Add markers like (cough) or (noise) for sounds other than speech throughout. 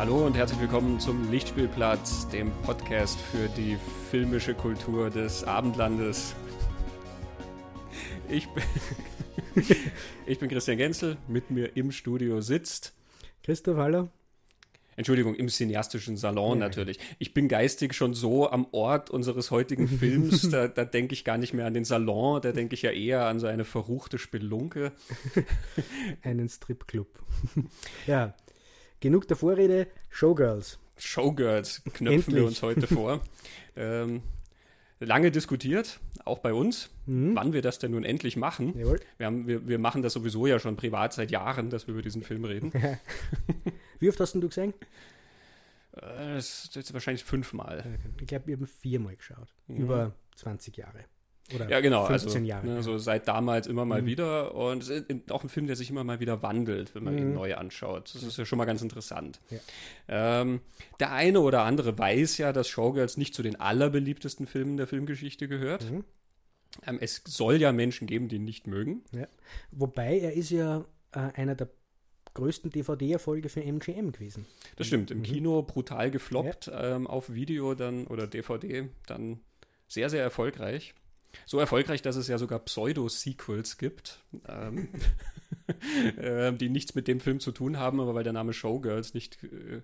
Hallo und herzlich willkommen zum Lichtspielplatz, dem Podcast für die filmische Kultur des Abendlandes. Ich bin, (laughs) ich bin Christian Genzel, mit mir im Studio sitzt. Christoph, hallo. Entschuldigung, im cineastischen Salon ja. natürlich. Ich bin geistig schon so am Ort unseres heutigen (laughs) Films, da, da denke ich gar nicht mehr an den Salon, da denke ich ja eher an so eine verruchte Spelunke. (laughs) Einen Stripclub. ja, genug der Vorrede. Showgirls. Showgirls knöpfen Endlich. wir uns heute vor. (laughs) ähm, lange diskutiert, auch bei uns, mhm. wann wir das denn nun endlich machen. Jawohl. Wir, haben, wir, wir machen das sowieso ja schon privat seit Jahren, dass wir über diesen Film reden. (laughs) Wie oft hast du gesehen? Äh, das ist jetzt wahrscheinlich fünfmal. Ich glaube, wir haben viermal geschaut. Mhm. Über 20 Jahre. Oder ja, genau. 15 also, Jahre. Ne, so seit damals immer mal mhm. wieder. Und es ist auch ein Film, der sich immer mal wieder wandelt, wenn man mhm. ihn neu anschaut. Das ist ja schon mal ganz interessant. Ja. Ähm, der eine oder andere weiß ja, dass Showgirls nicht zu den allerbeliebtesten Filmen der Filmgeschichte gehört. Mhm. Ähm, es soll ja Menschen geben, die ihn nicht mögen. Ja. Wobei er ist ja äh, einer der größten DVD-Erfolge für MGM gewesen. Das stimmt. Im mhm. Kino brutal gefloppt, ja. ähm, auf Video dann oder DVD dann sehr, sehr erfolgreich. So erfolgreich, dass es ja sogar Pseudo-Sequels gibt, ähm, (laughs) äh, die nichts mit dem Film zu tun haben, aber weil der Name Showgirls nicht äh,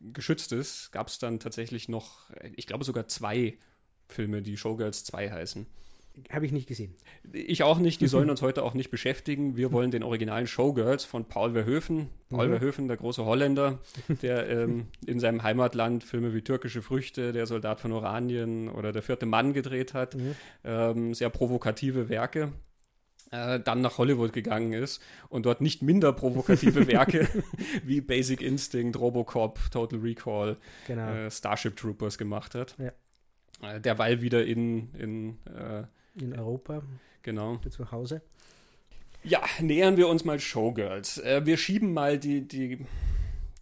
geschützt ist, gab es dann tatsächlich noch, ich glaube sogar zwei Filme, die Showgirls 2 heißen. Habe ich nicht gesehen. Ich auch nicht. Die (laughs) sollen uns heute auch nicht beschäftigen. Wir wollen den originalen Showgirls von Paul Verhoeven. Paul mhm. Verhoeven, der große Holländer, der ähm, in seinem Heimatland Filme wie Türkische Früchte, Der Soldat von Oranien oder Der vierte Mann gedreht hat. Mhm. Ähm, sehr provokative Werke. Äh, dann nach Hollywood gegangen ist und dort nicht minder provokative (laughs) Werke (laughs) wie Basic Instinct, Robocop, Total Recall, genau. äh, Starship Troopers gemacht hat. Ja. Äh, derweil wieder in, in äh, in Europa. Genau. Zu Hause. Ja, nähern wir uns mal Showgirls. Äh, wir schieben mal die, die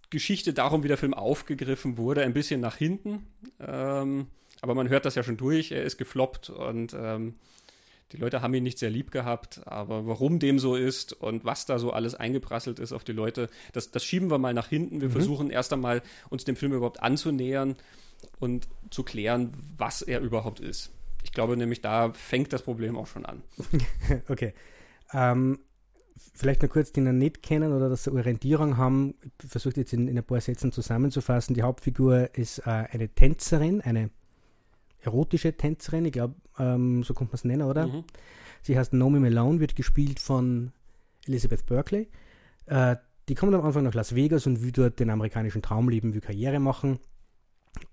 Geschichte darum, wie der Film aufgegriffen wurde, ein bisschen nach hinten. Ähm, aber man hört das ja schon durch. Er ist gefloppt und ähm, die Leute haben ihn nicht sehr lieb gehabt. Aber warum dem so ist und was da so alles eingeprasselt ist auf die Leute, das, das schieben wir mal nach hinten. Wir mhm. versuchen erst einmal, uns dem Film überhaupt anzunähern und zu klären, was er überhaupt ist. Ich glaube nämlich, da fängt das Problem auch schon an. (laughs) okay. Ähm, vielleicht noch kurz, die noch nicht kennen oder das Orientierung haben, versucht jetzt in, in, ein paar Sätzen zusammenzufassen. Die Hauptfigur ist äh, eine Tänzerin, eine erotische Tänzerin, ich glaube, ähm, so kommt man es nennen, oder? Mhm. Sie heißt Naomi Malone, wird gespielt von Elizabeth Berkeley. Äh, die kommt am Anfang nach Las Vegas und will dort den amerikanischen Traum leben, will Karriere machen.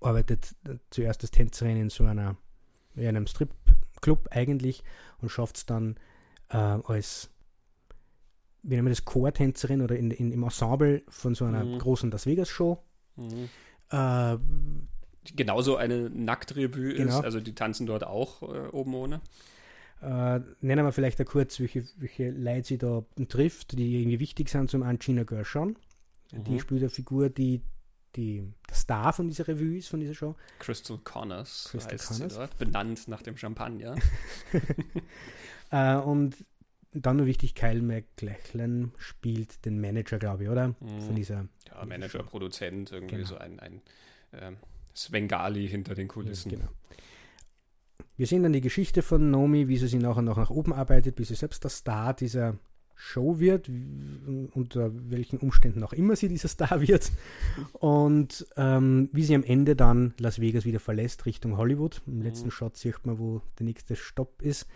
Arbeitet zuerst als Tänzerin in so einer in einem Stripclub eigentlich und schafft es dann äh, als wie nennen wir das, Chortänzerin oder in, in, im Ensemble von so einer mhm. großen Las Vegas Show. Mhm. Äh, Genauso eine Nacktrevue genau. ist, also die tanzen dort auch äh, oben ohne. Äh, nennen wir vielleicht da kurz, welche, welche Leute sie da trifft, die irgendwie wichtig sind. Zum einen Gina Gershon. Mhm. Die spielt eine Figur, die die, der Star von dieser Revue ist, von dieser Show. Crystal Connors Crystal heißt Connors. sie dort, benannt nach dem Champagner. (laughs) äh, und dann nur wichtig, Kyle McLachlan spielt den Manager, glaube ich, oder? Mhm. Von dieser. Ja, Manager, Produzent, irgendwie genau. so ein, ein äh, Svengali hinter den Kulissen. Ja, genau. Wir sehen dann die Geschichte von Nomi, wie sie sich nach und nach nach oben arbeitet, bis sie selbst der Star dieser Show wird, unter welchen Umständen auch immer sie dieser Star (laughs) wird. Und ähm, wie sie am Ende dann Las Vegas wieder verlässt, Richtung Hollywood. Im letzten mhm. Shot sieht man, wo der nächste Stopp ist.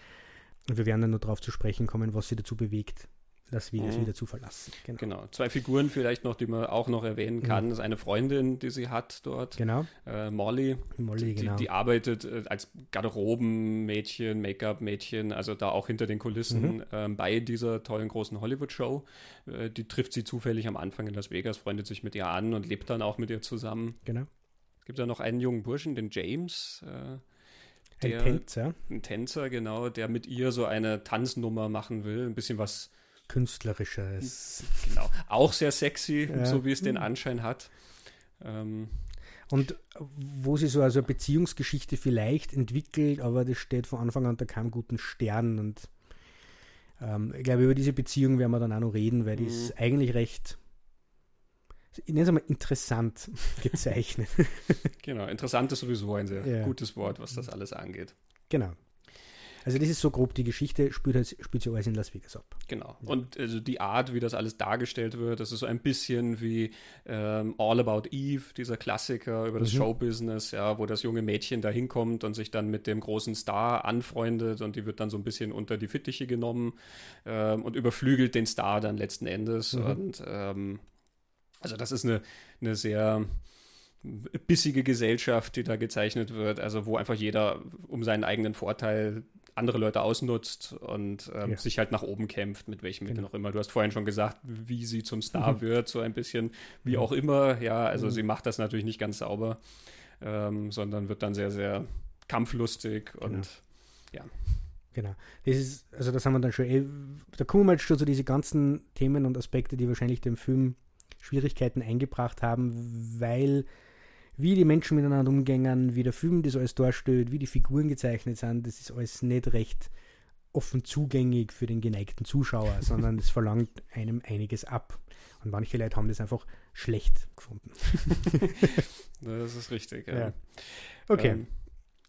Und wir werden dann nur darauf zu sprechen kommen, was sie dazu bewegt, Las Vegas mhm. wieder zu verlassen. Genau. genau. Zwei Figuren vielleicht noch, die man auch noch erwähnen mhm. kann. Mhm. Das ist eine Freundin, die sie hat dort. Genau. Äh, Molly. Molly, die, genau. Die, die arbeitet äh, als Garderobenmädchen, Make-up-Mädchen, also da auch hinter den Kulissen mhm. äh, bei dieser tollen großen Hollywood-Show. Äh, die trifft sie zufällig am Anfang in Las Vegas, freundet sich mit ihr an und lebt dann auch mit ihr zusammen. Genau. Es gibt da noch einen jungen Burschen, den James. Äh, der, ein Tänzer. Ein Tänzer, genau, der mit ihr so eine Tanznummer machen will. Ein bisschen was Künstlerisches. Genau. Auch sehr sexy, ja. so wie es den Anschein hat. Ähm, und wo sie so also eine Beziehungsgeschichte vielleicht entwickelt, aber das steht von Anfang an unter keinem guten Stern. Und ähm, ich glaube, über diese Beziehung werden wir dann auch noch reden, weil die ist mhm. eigentlich recht ich nenne es mal interessant (laughs) gezeichnet. genau, interessant ist sowieso ein sehr ja. gutes Wort, was das alles angeht. Genau. Also das ist so grob die Geschichte, spielt, halt, spielt sich alles in Las Vegas ab. Genau. Und also die Art, wie das alles dargestellt wird, das ist so ein bisschen wie ähm, All About Eve, dieser Klassiker über das mhm. Showbusiness, ja, wo das junge Mädchen da hinkommt und sich dann mit dem großen Star anfreundet und die wird dann so ein bisschen unter die Fittiche genommen ähm, und überflügelt den Star dann letzten Endes. Mhm. Und ähm, also das ist eine, eine sehr bissige Gesellschaft, die da gezeichnet wird, also wo einfach jeder um seinen eigenen Vorteil andere Leute ausnutzt und ähm, ja. sich halt nach oben kämpft, mit welchem Mittel genau. auch immer. Du hast vorhin schon gesagt, wie sie zum Star mhm. wird, so ein bisschen, wie auch immer. Ja, also mhm. sie macht das natürlich nicht ganz sauber, ähm, sondern wird dann sehr, sehr kampflustig und genau. ja. Genau. Das ist, also das haben wir dann schon, eh, da kommen wir jetzt schon so diese ganzen Themen und Aspekte, die wahrscheinlich dem Film Schwierigkeiten eingebracht haben, weil wie die Menschen miteinander umgängen, wie der Film das alles darstellt, wie die Figuren gezeichnet sind, das ist alles nicht recht offen zugänglich für den geneigten Zuschauer, (laughs) sondern es verlangt einem einiges ab. Und manche Leute haben das einfach schlecht gefunden. (laughs) das ist richtig, ja. ja. Okay. Ähm,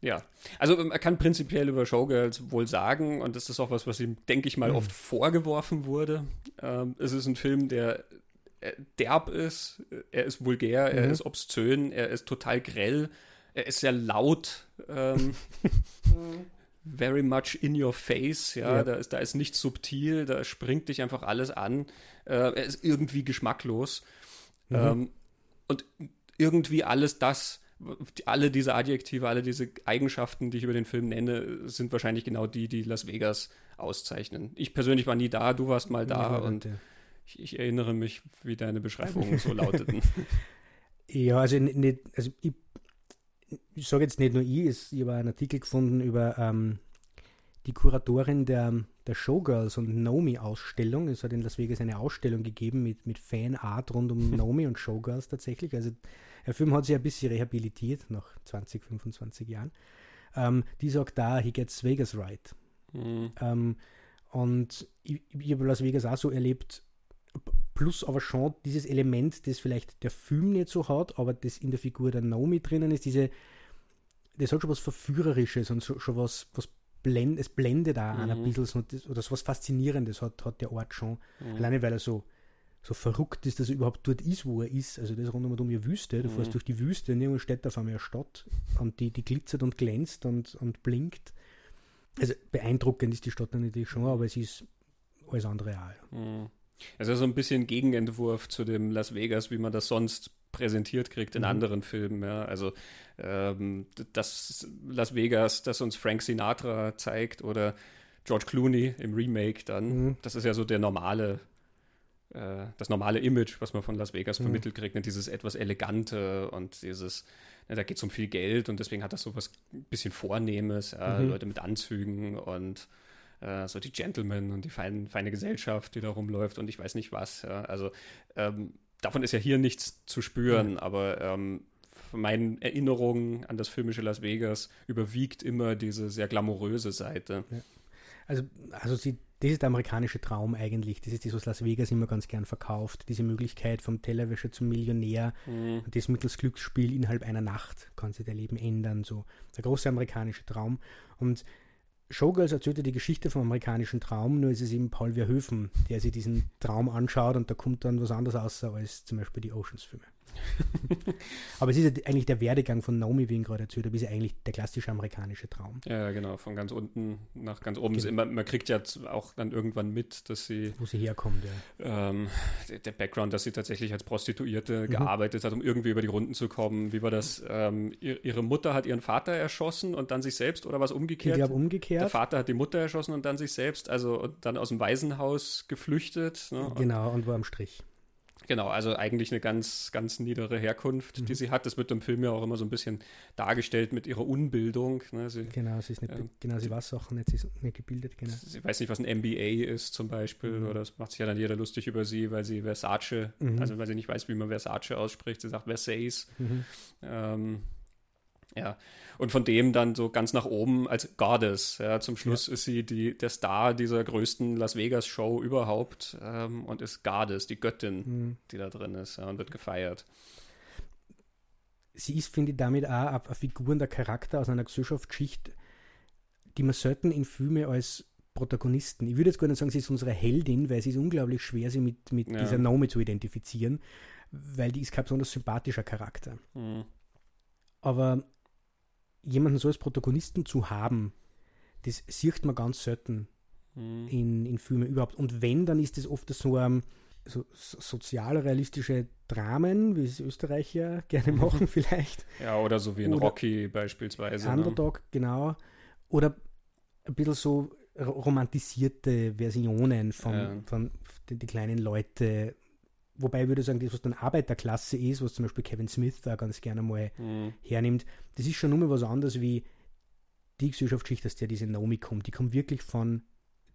ja, also man kann prinzipiell über Showgirls wohl sagen, und das ist auch was, was ihm, denke ich mal, mhm. oft vorgeworfen wurde. Ähm, es ist ein Film, der derb ist, er ist vulgär, mhm. er ist obszön, er ist total grell, er ist sehr laut. Ähm, (laughs) very much in your face, ja, ja. Da, ist, da ist nichts subtil, da springt dich einfach alles an. Äh, er ist irgendwie geschmacklos. Mhm. Ähm, und irgendwie alles das, alle diese Adjektive, alle diese Eigenschaften, die ich über den Film nenne, sind wahrscheinlich genau die, die Las Vegas auszeichnen. Ich persönlich war nie da, du warst mal da und ja. Ich, ich, erinnere mich, wie deine Beschreibungen (laughs) so lauteten. Ja, also, nicht, also ich, ich sage jetzt nicht nur ich, ich habe einen Artikel gefunden über ähm, die Kuratorin der, der Showgirls und Nomi-Ausstellung. Es hat in Las Vegas eine Ausstellung gegeben mit, mit Fanart rund um (laughs) Nomi und Showgirls tatsächlich. Also der Film hat sich ein bisschen rehabilitiert nach 20, 25 Jahren. Ähm, die sagt da, he gets Vegas right. Mhm. Ähm, und ich, ich habe Las Vegas auch so erlebt, plus aber schon dieses Element, das vielleicht der Film nicht so hat, aber das in der Figur der Naomi drinnen ist, diese, das hat schon was Verführerisches und so, schon was, was blend, es blendet auch mhm. ein bisschen so, oder so was Faszinierendes hat, hat der Ort schon. Mhm. Alleine weil er so, so verrückt ist, dass er überhaupt dort ist, wo er ist. Also das rund um die Wüste. Du mhm. fährst durch die Wüste und irgendwann steht auf einmal eine Stadt und die, die glitzert und glänzt und, und blinkt. Also beeindruckend ist die Stadt natürlich schon, aber es ist alles andere auch. Mhm. Also so ein bisschen Gegenentwurf zu dem Las Vegas, wie man das sonst präsentiert kriegt in mhm. anderen Filmen. Ja. Also ähm, das Las Vegas, das uns Frank Sinatra zeigt oder George Clooney im Remake dann, mhm. das ist ja so der normale, äh, das normale Image, was man von Las Vegas mhm. vermittelt kriegt, ne? dieses etwas elegante und dieses, ne, da geht es um viel Geld und deswegen hat das so was ein bisschen Vornehmes, ja, mhm. Leute mit Anzügen und äh, so die Gentlemen und die fein, feine Gesellschaft, die da rumläuft und ich weiß nicht was. Ja. Also ähm, davon ist ja hier nichts zu spüren, ja. aber ähm, von meinen Erinnerungen an das filmische Las Vegas überwiegt immer diese sehr glamouröse Seite. Ja. Also, also sie, das ist der amerikanische Traum eigentlich. Das ist das, was Las Vegas immer ganz gern verkauft. Diese Möglichkeit vom Tellerwäscher zum Millionär mhm. und das mittels Glücksspiel innerhalb einer Nacht kann sich dein Leben ändern. So der große amerikanische Traum. Und Showgirls erzählt die Geschichte vom amerikanischen Traum, nur ist es eben Paul Verhoeven, der sich diesen Traum anschaut und da kommt dann was anderes raus als zum Beispiel die Oceans-Filme. (laughs) Aber es ist ja eigentlich der Werdegang von Naomi, wie ich gerade erzählt habe, ist ja eigentlich der klassische amerikanische Traum. Ja, genau, von ganz unten nach ganz oben. Genau. Man, man, kriegt ja auch dann irgendwann mit, dass sie. Wo sie herkommt, ja. Ähm, der, der, Background, dass sie tatsächlich als Prostituierte mhm. gearbeitet hat, um irgendwie über die Runden zu kommen. Wie war das? Ähm, ihre Mutter hat ihren Vater erschossen und dann sich selbst oder was umgekehrt? Ich glaube, umgekehrt. Der Vater hat die Mutter erschossen und dann sich selbst, also dann aus dem Waisenhaus geflüchtet. Ne? Genau, und war am Strich. Genau, also eigentlich eine ganz, ganz niedere Herkunft, mhm. die sie hat. Das wird im Film ja auch immer so ein bisschen dargestellt mit ihrer Unbildung. Ne? Sie, genau, sie ist nicht, äh, genau, sie weiß Sachen nicht, sie ist nicht gebildet, genau. Sie weiß nicht, was ein MBA ist zum Beispiel, mhm. oder das macht sich ja dann jeder lustig über sie, weil sie Versace, mhm. also weil sie nicht weiß, wie man Versace ausspricht, sie sagt Versace. Mhm. Ähm, Ja, und von dem dann so ganz nach oben als Goddess. Ja, zum Schluss ja. ist sie die, der Star dieser größten Las Vegas Show überhaupt ähm, und ist Goddess, die Göttin, mhm. die da drin ist ja, und wird gefeiert. Sie ist, finde ich, damit auch eine Figur und ein Charakter aus einer Gesellschaftsschicht, die man selten in Filme als Protagonisten. Ich würde jetzt gar nicht sagen, sie ist unsere Heldin, weil sie ist unglaublich schwer, sie mit, mit ja. dieser Nome zu identifizieren, weil die ist kein besonders sympathischer Charakter. Mhm. Aber jemanden so als Protagonisten zu haben, das sieht man ganz selten mhm. in, in Filmen überhaupt. Und wenn, dann ist das oft so, ähm, so sozialrealistische Dramen, wie es Österreicher (laughs) gerne (laughs) machen vielleicht. Ja, oder so wie in oder Rocky beispielsweise. Ne? Underdog, ne? genau. Oder ein bisschen so romantisierte Versionen von, ja. von die, die, kleinen Leute. Wobei ich würde sagen, das, was dann Arbeiterklasse ist, was zum Beispiel Kevin Smith da ganz gerne mal mhm. hernimmt, das ist schon nur mal was anderes wie die Gesellschaftsschicht, aus der diese Naomi kommt. Die kommt wirklich von,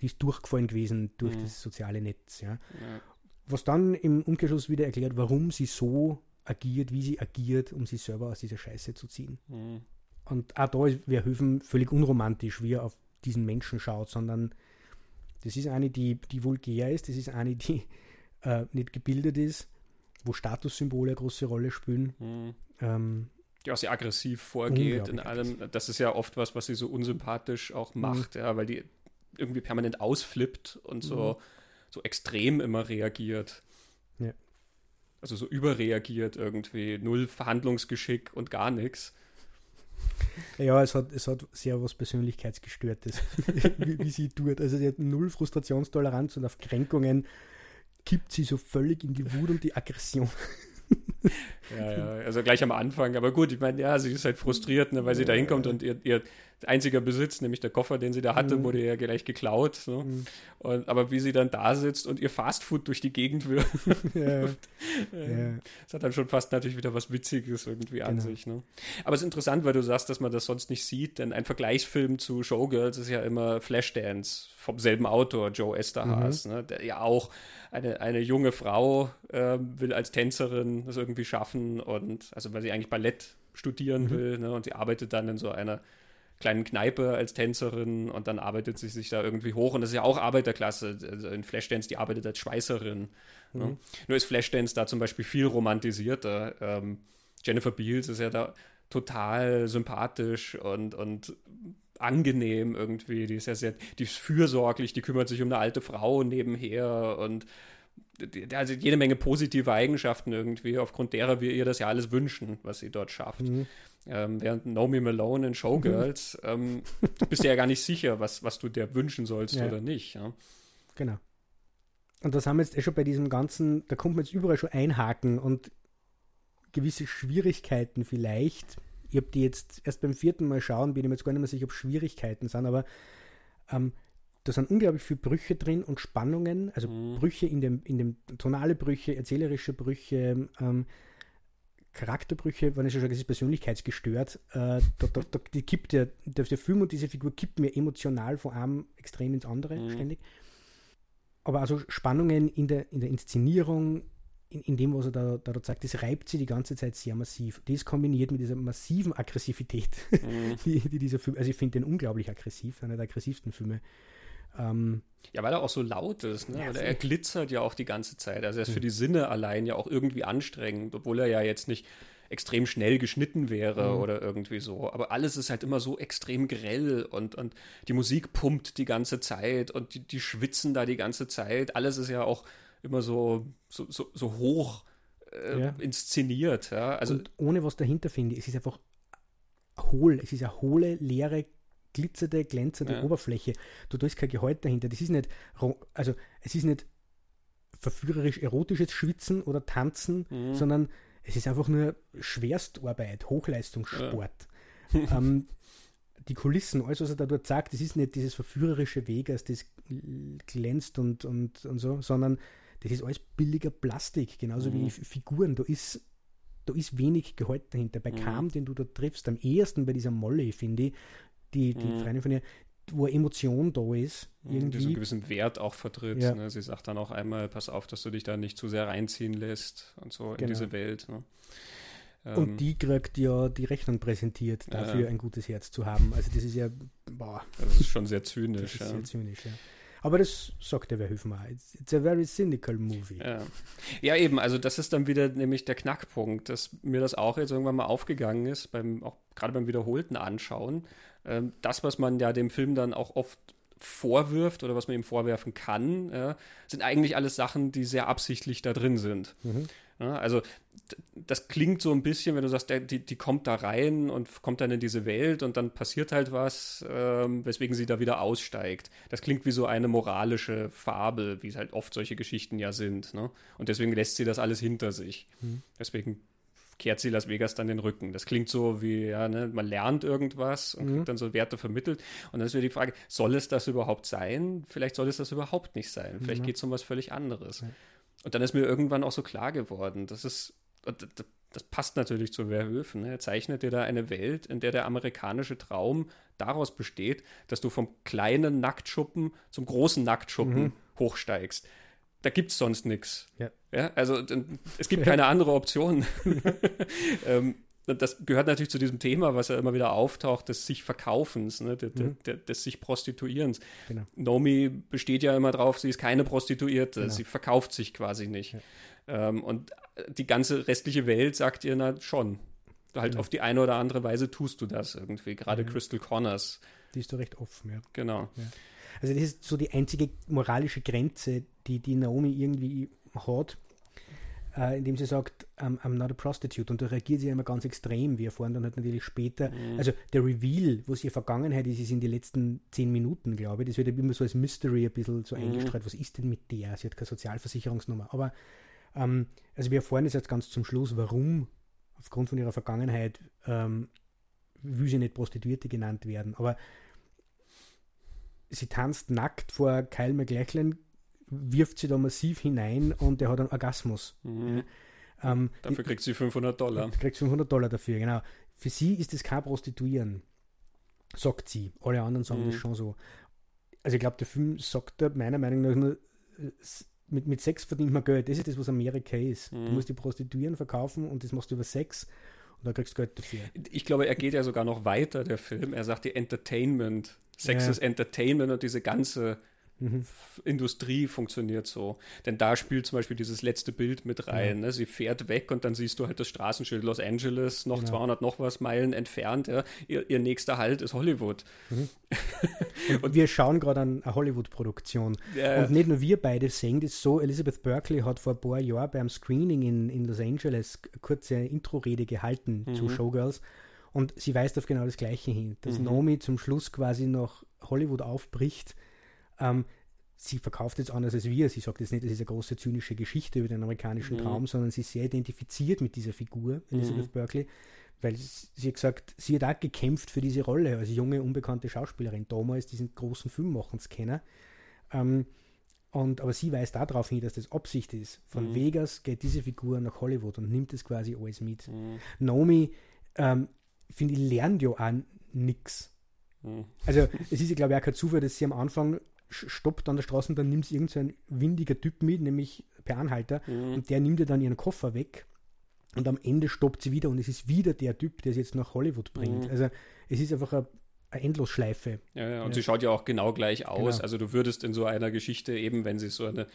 die ist durchgefallen gewesen durch mhm. das soziale Netz. Ja. ja. Was dann im Umkehrschluss wieder erklärt, warum sie so agiert, wie sie agiert, um sich selber aus dieser Scheiße zu ziehen. Mhm. Und auch da wäre Höfen völlig unromantisch, wie er auf diesen Menschen schaut, sondern das ist eine, die, die vulgär ist, das ist eine, die äh, nicht gebildet ist, wo Statussymbole eine große Rolle spielen. Mhm. Ähm, die auch sehr aggressiv vorgeht in allem. Das ist ja oft was, was sie so unsympathisch auch mhm. macht, mhm. ja, weil die irgendwie permanent ausflippt und so, mhm. so extrem immer reagiert. Ja. Also so überreagiert irgendwie, null Verhandlungsgeschick und gar nichts. Ja, es hat, es hat sehr was Persönlichkeitsgestörtes, (laughs) wie, wie, sie tut. Also sie hat null Frustrationstoleranz und auf Kränkungen kippt sie so völlig in die Wut und die Aggression. (laughs) (laughs) ja, ja, also gleich am Anfang. Aber gut, ich meine, ja, sie ist halt frustriert, ne, weil sie da hinkommt und ihr, ihr einziger Besitz, nämlich der Koffer, den sie da hatte, mhm. wurde ja gleich geklaut. So. Mhm. Und, aber wie sie dann da sitzt und ihr Fastfood durch die Gegend wirft, (laughs) (laughs) ja. ja. das hat dann schon fast natürlich wieder was Witziges irgendwie an genau. sich. Ne? Aber es ist interessant, weil du sagst, dass man das sonst nicht sieht, denn ein Vergleichsfilm zu Showgirls ist ja immer Flashdance vom selben Autor, Joe Esterhaas, mhm. ne, der ja auch eine, eine junge Frau äh, will als Tänzerin das irgendwie schaffen und also weil sie eigentlich Ballett studieren mhm. will ne, und sie arbeitet dann in so einer kleinen Kneipe als Tänzerin und dann arbeitet sie sich da irgendwie hoch und das ist ja auch Arbeiterklasse. Also in Flashdance, die arbeitet als Schweißerin. Ne? Mhm. Ne? Nur ist Flashdance da zum Beispiel viel romantisierter. Ähm, Jennifer Beals ist ja da total sympathisch und, und angenehm irgendwie. Die ist ja sehr, die ist fürsorglich, die kümmert sich um eine alte Frau nebenher und also jede Menge positive Eigenschaften irgendwie, aufgrund derer wir ihr das ja alles wünschen, was sie dort schafft. Mhm. Ähm, während Naomi Malone in Showgirls, mhm. ähm, du bist ja gar nicht sicher, was, was du dir wünschen sollst ja. oder nicht. Ja? Genau. Und das haben wir jetzt eh schon bei diesem ganzen, da kommt man jetzt überall schon einhaken und gewisse Schwierigkeiten vielleicht. Ich habe die jetzt erst beim vierten Mal schauen, bin ich mir jetzt gar nicht mehr sicher, ob Schwierigkeiten sind, aber ähm, da sind unglaublich viele Brüche drin und Spannungen, also mhm. Brüche in dem, in dem tonale Brüche, erzählerische Brüche, ähm, Charakterbrüche, wenn ich schon sage, es ist persönlichkeitsgestört, äh, da, da, da, die kippt der, der, der, Film und diese Figur kippt mir emotional von einem extrem ins andere mhm. ständig. Aber also Spannungen in der, in der Inszenierung, in, in dem, was er da, da, sagt, das reibt sie die ganze Zeit sehr massiv. Das kombiniert mit dieser massiven Aggressivität, (laughs) mhm. die, die, dieser Film, also ich finde den unglaublich aggressiv, einer der aggressivsten Filme. Ähm, ja, weil er auch so laut ist, ne? Ja, er glitzert ja auch die ganze Zeit. Also er ist für die Sinne allein ja auch irgendwie anstrengend, obwohl er ja jetzt nicht extrem schnell geschnitten wäre mhm. oder irgendwie so. Aber alles ist halt immer so extrem grell und, und die Musik pumpt die ganze Zeit und die, die schwitzen da die ganze Zeit. Alles ist ja auch immer so, so, so, so hoch äh, ja. inszeniert. Ja? Also, und ohne was dahinter finde ich. Es ist einfach hohl. Es ist eine hohle, leere glitzernde, glänzende ja. Oberfläche. Du, da ist kein Gehalt dahinter. Das ist nicht, also es ist nicht verführerisch erotisches Schwitzen oder Tanzen, mhm. sondern es ist einfach nur Schwerstarbeit, Hochleistungssport. Ja. ähm, (laughs) die Kulissen, alles, was er da dort sagt, das ist nicht dieses verführerische Vegas, das glänzt und, und, und so, sondern das ist alles billiger Plastik, genauso mhm. wie Figuren. Da ist, da ist wenig Gehalt dahinter. Bei mhm. Kam, den du da triffst, am ehesten bei dieser Molly, finde ich, die, die mhm. Freundin von ihr, wo Emotion da ist. Mhm, irgendwie. Die so einen gewissen Wert auch vertritt. Ja. Ne? Sie sagt dann auch einmal, pass auf, dass du dich da nicht zu sehr reinziehen lässt und so genau. in diese Welt. Ne? Und die kriegt ja die Rechnung präsentiert, dafür Ja. ein gutes Herz zu haben. Also das ist ja, boah, Das ist schon sehr das zynisch. ist ja. sehr zynisch, ja. Aber das sagt der Verhöfen auch. It's, it's a very cynical movie. Ja. ja, eben, also das ist dann wieder nämlich der Knackpunkt, dass mir das auch jetzt irgendwann mal aufgegangen ist, beim, auch gerade beim wiederholten Anschauen. Ähm, das, was man ja dem Film dann auch oft vorwirft oder was man ihm vorwerfen kann, ja, sind eigentlich alles Sachen, die sehr absichtlich da drin sind. Mhm. Ja, also das klingt so ein bisschen, wenn du sagst, der, die, die kommt da rein und kommt dann in diese Welt und dann passiert halt was, ähm, weswegen sie da wieder aussteigt. Das klingt wie so eine moralische Fabel, wie es halt oft solche Geschichten ja sind. Ne? Und deswegen lässt sie das alles hinter sich. Mhm. Deswegen kehrt sie Las Vegas dann den Rücken. Das klingt so wie, ja, ne, man lernt irgendwas und Mhm. kriegt dann so Werte vermittelt. Und dann ist wieder die Frage, soll es das überhaupt sein? Vielleicht soll es das überhaupt nicht sein. Vielleicht Ja. geht es um was völlig anderes. Ja. Und dann ist mir irgendwann auch so klar geworden, das ist, das passt natürlich zu Verhoeven. Ne? Er zeichnet dir da eine Welt, in der der amerikanische Traum daraus besteht, dass du vom kleinen Nacktschuppen zum großen Nacktschuppen Mhm. hochsteigst. Da gibt es sonst nichts. Ja. Ja, also es gibt keine andere Option. (laughs) ähm, das gehört natürlich zu diesem Thema, was ja immer wieder auftaucht, des sich Verkaufens, ne? de, de, Mhm. de, des sich Prostituierens. Genau. Nomi besteht ja immer drauf, sie ist keine Prostituierte, Genau. sie verkauft sich quasi nicht. Ja. Ähm, und die ganze restliche Welt sagt ihr na schon. Halt Genau. auf die eine oder andere Weise tust du das irgendwie. Gerade Ja. Crystal Connors, Die ist da recht offen, ja. genau. Also das ist so die einzige moralische Grenze, die die Naomi irgendwie hat, äh, indem sie sagt, um, I'm not a prostitute. Und da reagiert sie immer ganz extrem. Wir erfahren dann halt natürlich später, Mhm. also der Reveal, was ihre Vergangenheit ist, ist in den letzten zehn Minuten, glaube ich. Das wird immer so als Mystery ein bisschen so Mhm. eingestreut. Was ist denn mit der? Sie hat keine Sozialversicherungsnummer. Aber ähm, also wir erfahren es jetzt ganz zum Schluss, warum aufgrund von ihrer Vergangenheit ähm, will sie nicht Prostituierte genannt werden. Aber sie tanzt nackt vor Kyle McLachlan, wirft sie da massiv hinein und er hat einen Orgasmus. Mhm. Ähm, Dafür kriegt sie 500 Dollar. Du kriegst 500 Dollar dafür, genau. Für sie ist das kein Prostituieren, sagt sie. Alle anderen sagen Mhm. das schon so. Also ich glaube, der Film sagt da meiner Meinung nach nur, mit, mit Sex verdient man Geld. Das ist das, was Amerika ist. Du Mhm. musst die Prostituieren verkaufen und das machst du über Sex und dann kriegst du Geld dafür. Ich glaube, er geht ja sogar noch weiter, der Film. Er sagt die Entertainment. Sex Ja. ist Entertainment und diese ganze Mhm. Industrie funktioniert so. Denn da spielt zum Beispiel dieses letzte Bild mit rein. Ne? Sie fährt weg und dann siehst du halt das Straßenschild Los Angeles, noch Genau. 200 noch was Meilen entfernt. Ja? Ihr, ihr nächster Halt ist Hollywood. (laughs) Und, wir schauen gerade an eine Hollywood-Produktion. Ja. Und nicht nur wir beide sehen das so. Elizabeth Berkley hat vor ein paar Jahren beim Screening in, in Los Angeles kurze Intro-Rede gehalten zu Mhm. Showgirls. Und sie weist auf genau das Gleiche hin, dass Mhm. Naomi zum Schluss quasi nach Hollywood aufbricht. Ähm, sie verkauft jetzt anders als wir. Sie sagt jetzt nicht, das ist eine große zynische Geschichte über den amerikanischen Mhm. Traum, sondern sie ist sehr identifiziert mit dieser Figur, Elizabeth Mhm. Berkley, weil sie hat gesagt, sie hat auch gekämpft für diese Rolle als junge, unbekannte Schauspielerin, damals diesen großen Filmmachenskenner. Ähm, und, aber sie weist darauf hin, dass das Absicht ist. Von Mhm. Vegas geht diese Figur nach Hollywood und nimmt es quasi alles mit. Mhm. Naomi, ähm, finde ich, lernt ja auch nix. Mhm. Also (laughs) es ist glaube ich, auch kein Zufall, dass sie am Anfang stoppt an der Straße und dann nimmt sie irgend so ein windiger Typ mit, nämlich per Anhalter, Mhm. und der nimmt ihr dann ihren Koffer weg und am Ende stoppt sie wieder und es ist wieder der Typ, der sie jetzt nach Hollywood bringt. Mhm. Also es ist einfach eine, eine Endlosschleife. Ja, ja, und Ja. sie schaut ja auch genau gleich aus. Genau. Also du würdest in so einer Geschichte eben, wenn sie so eine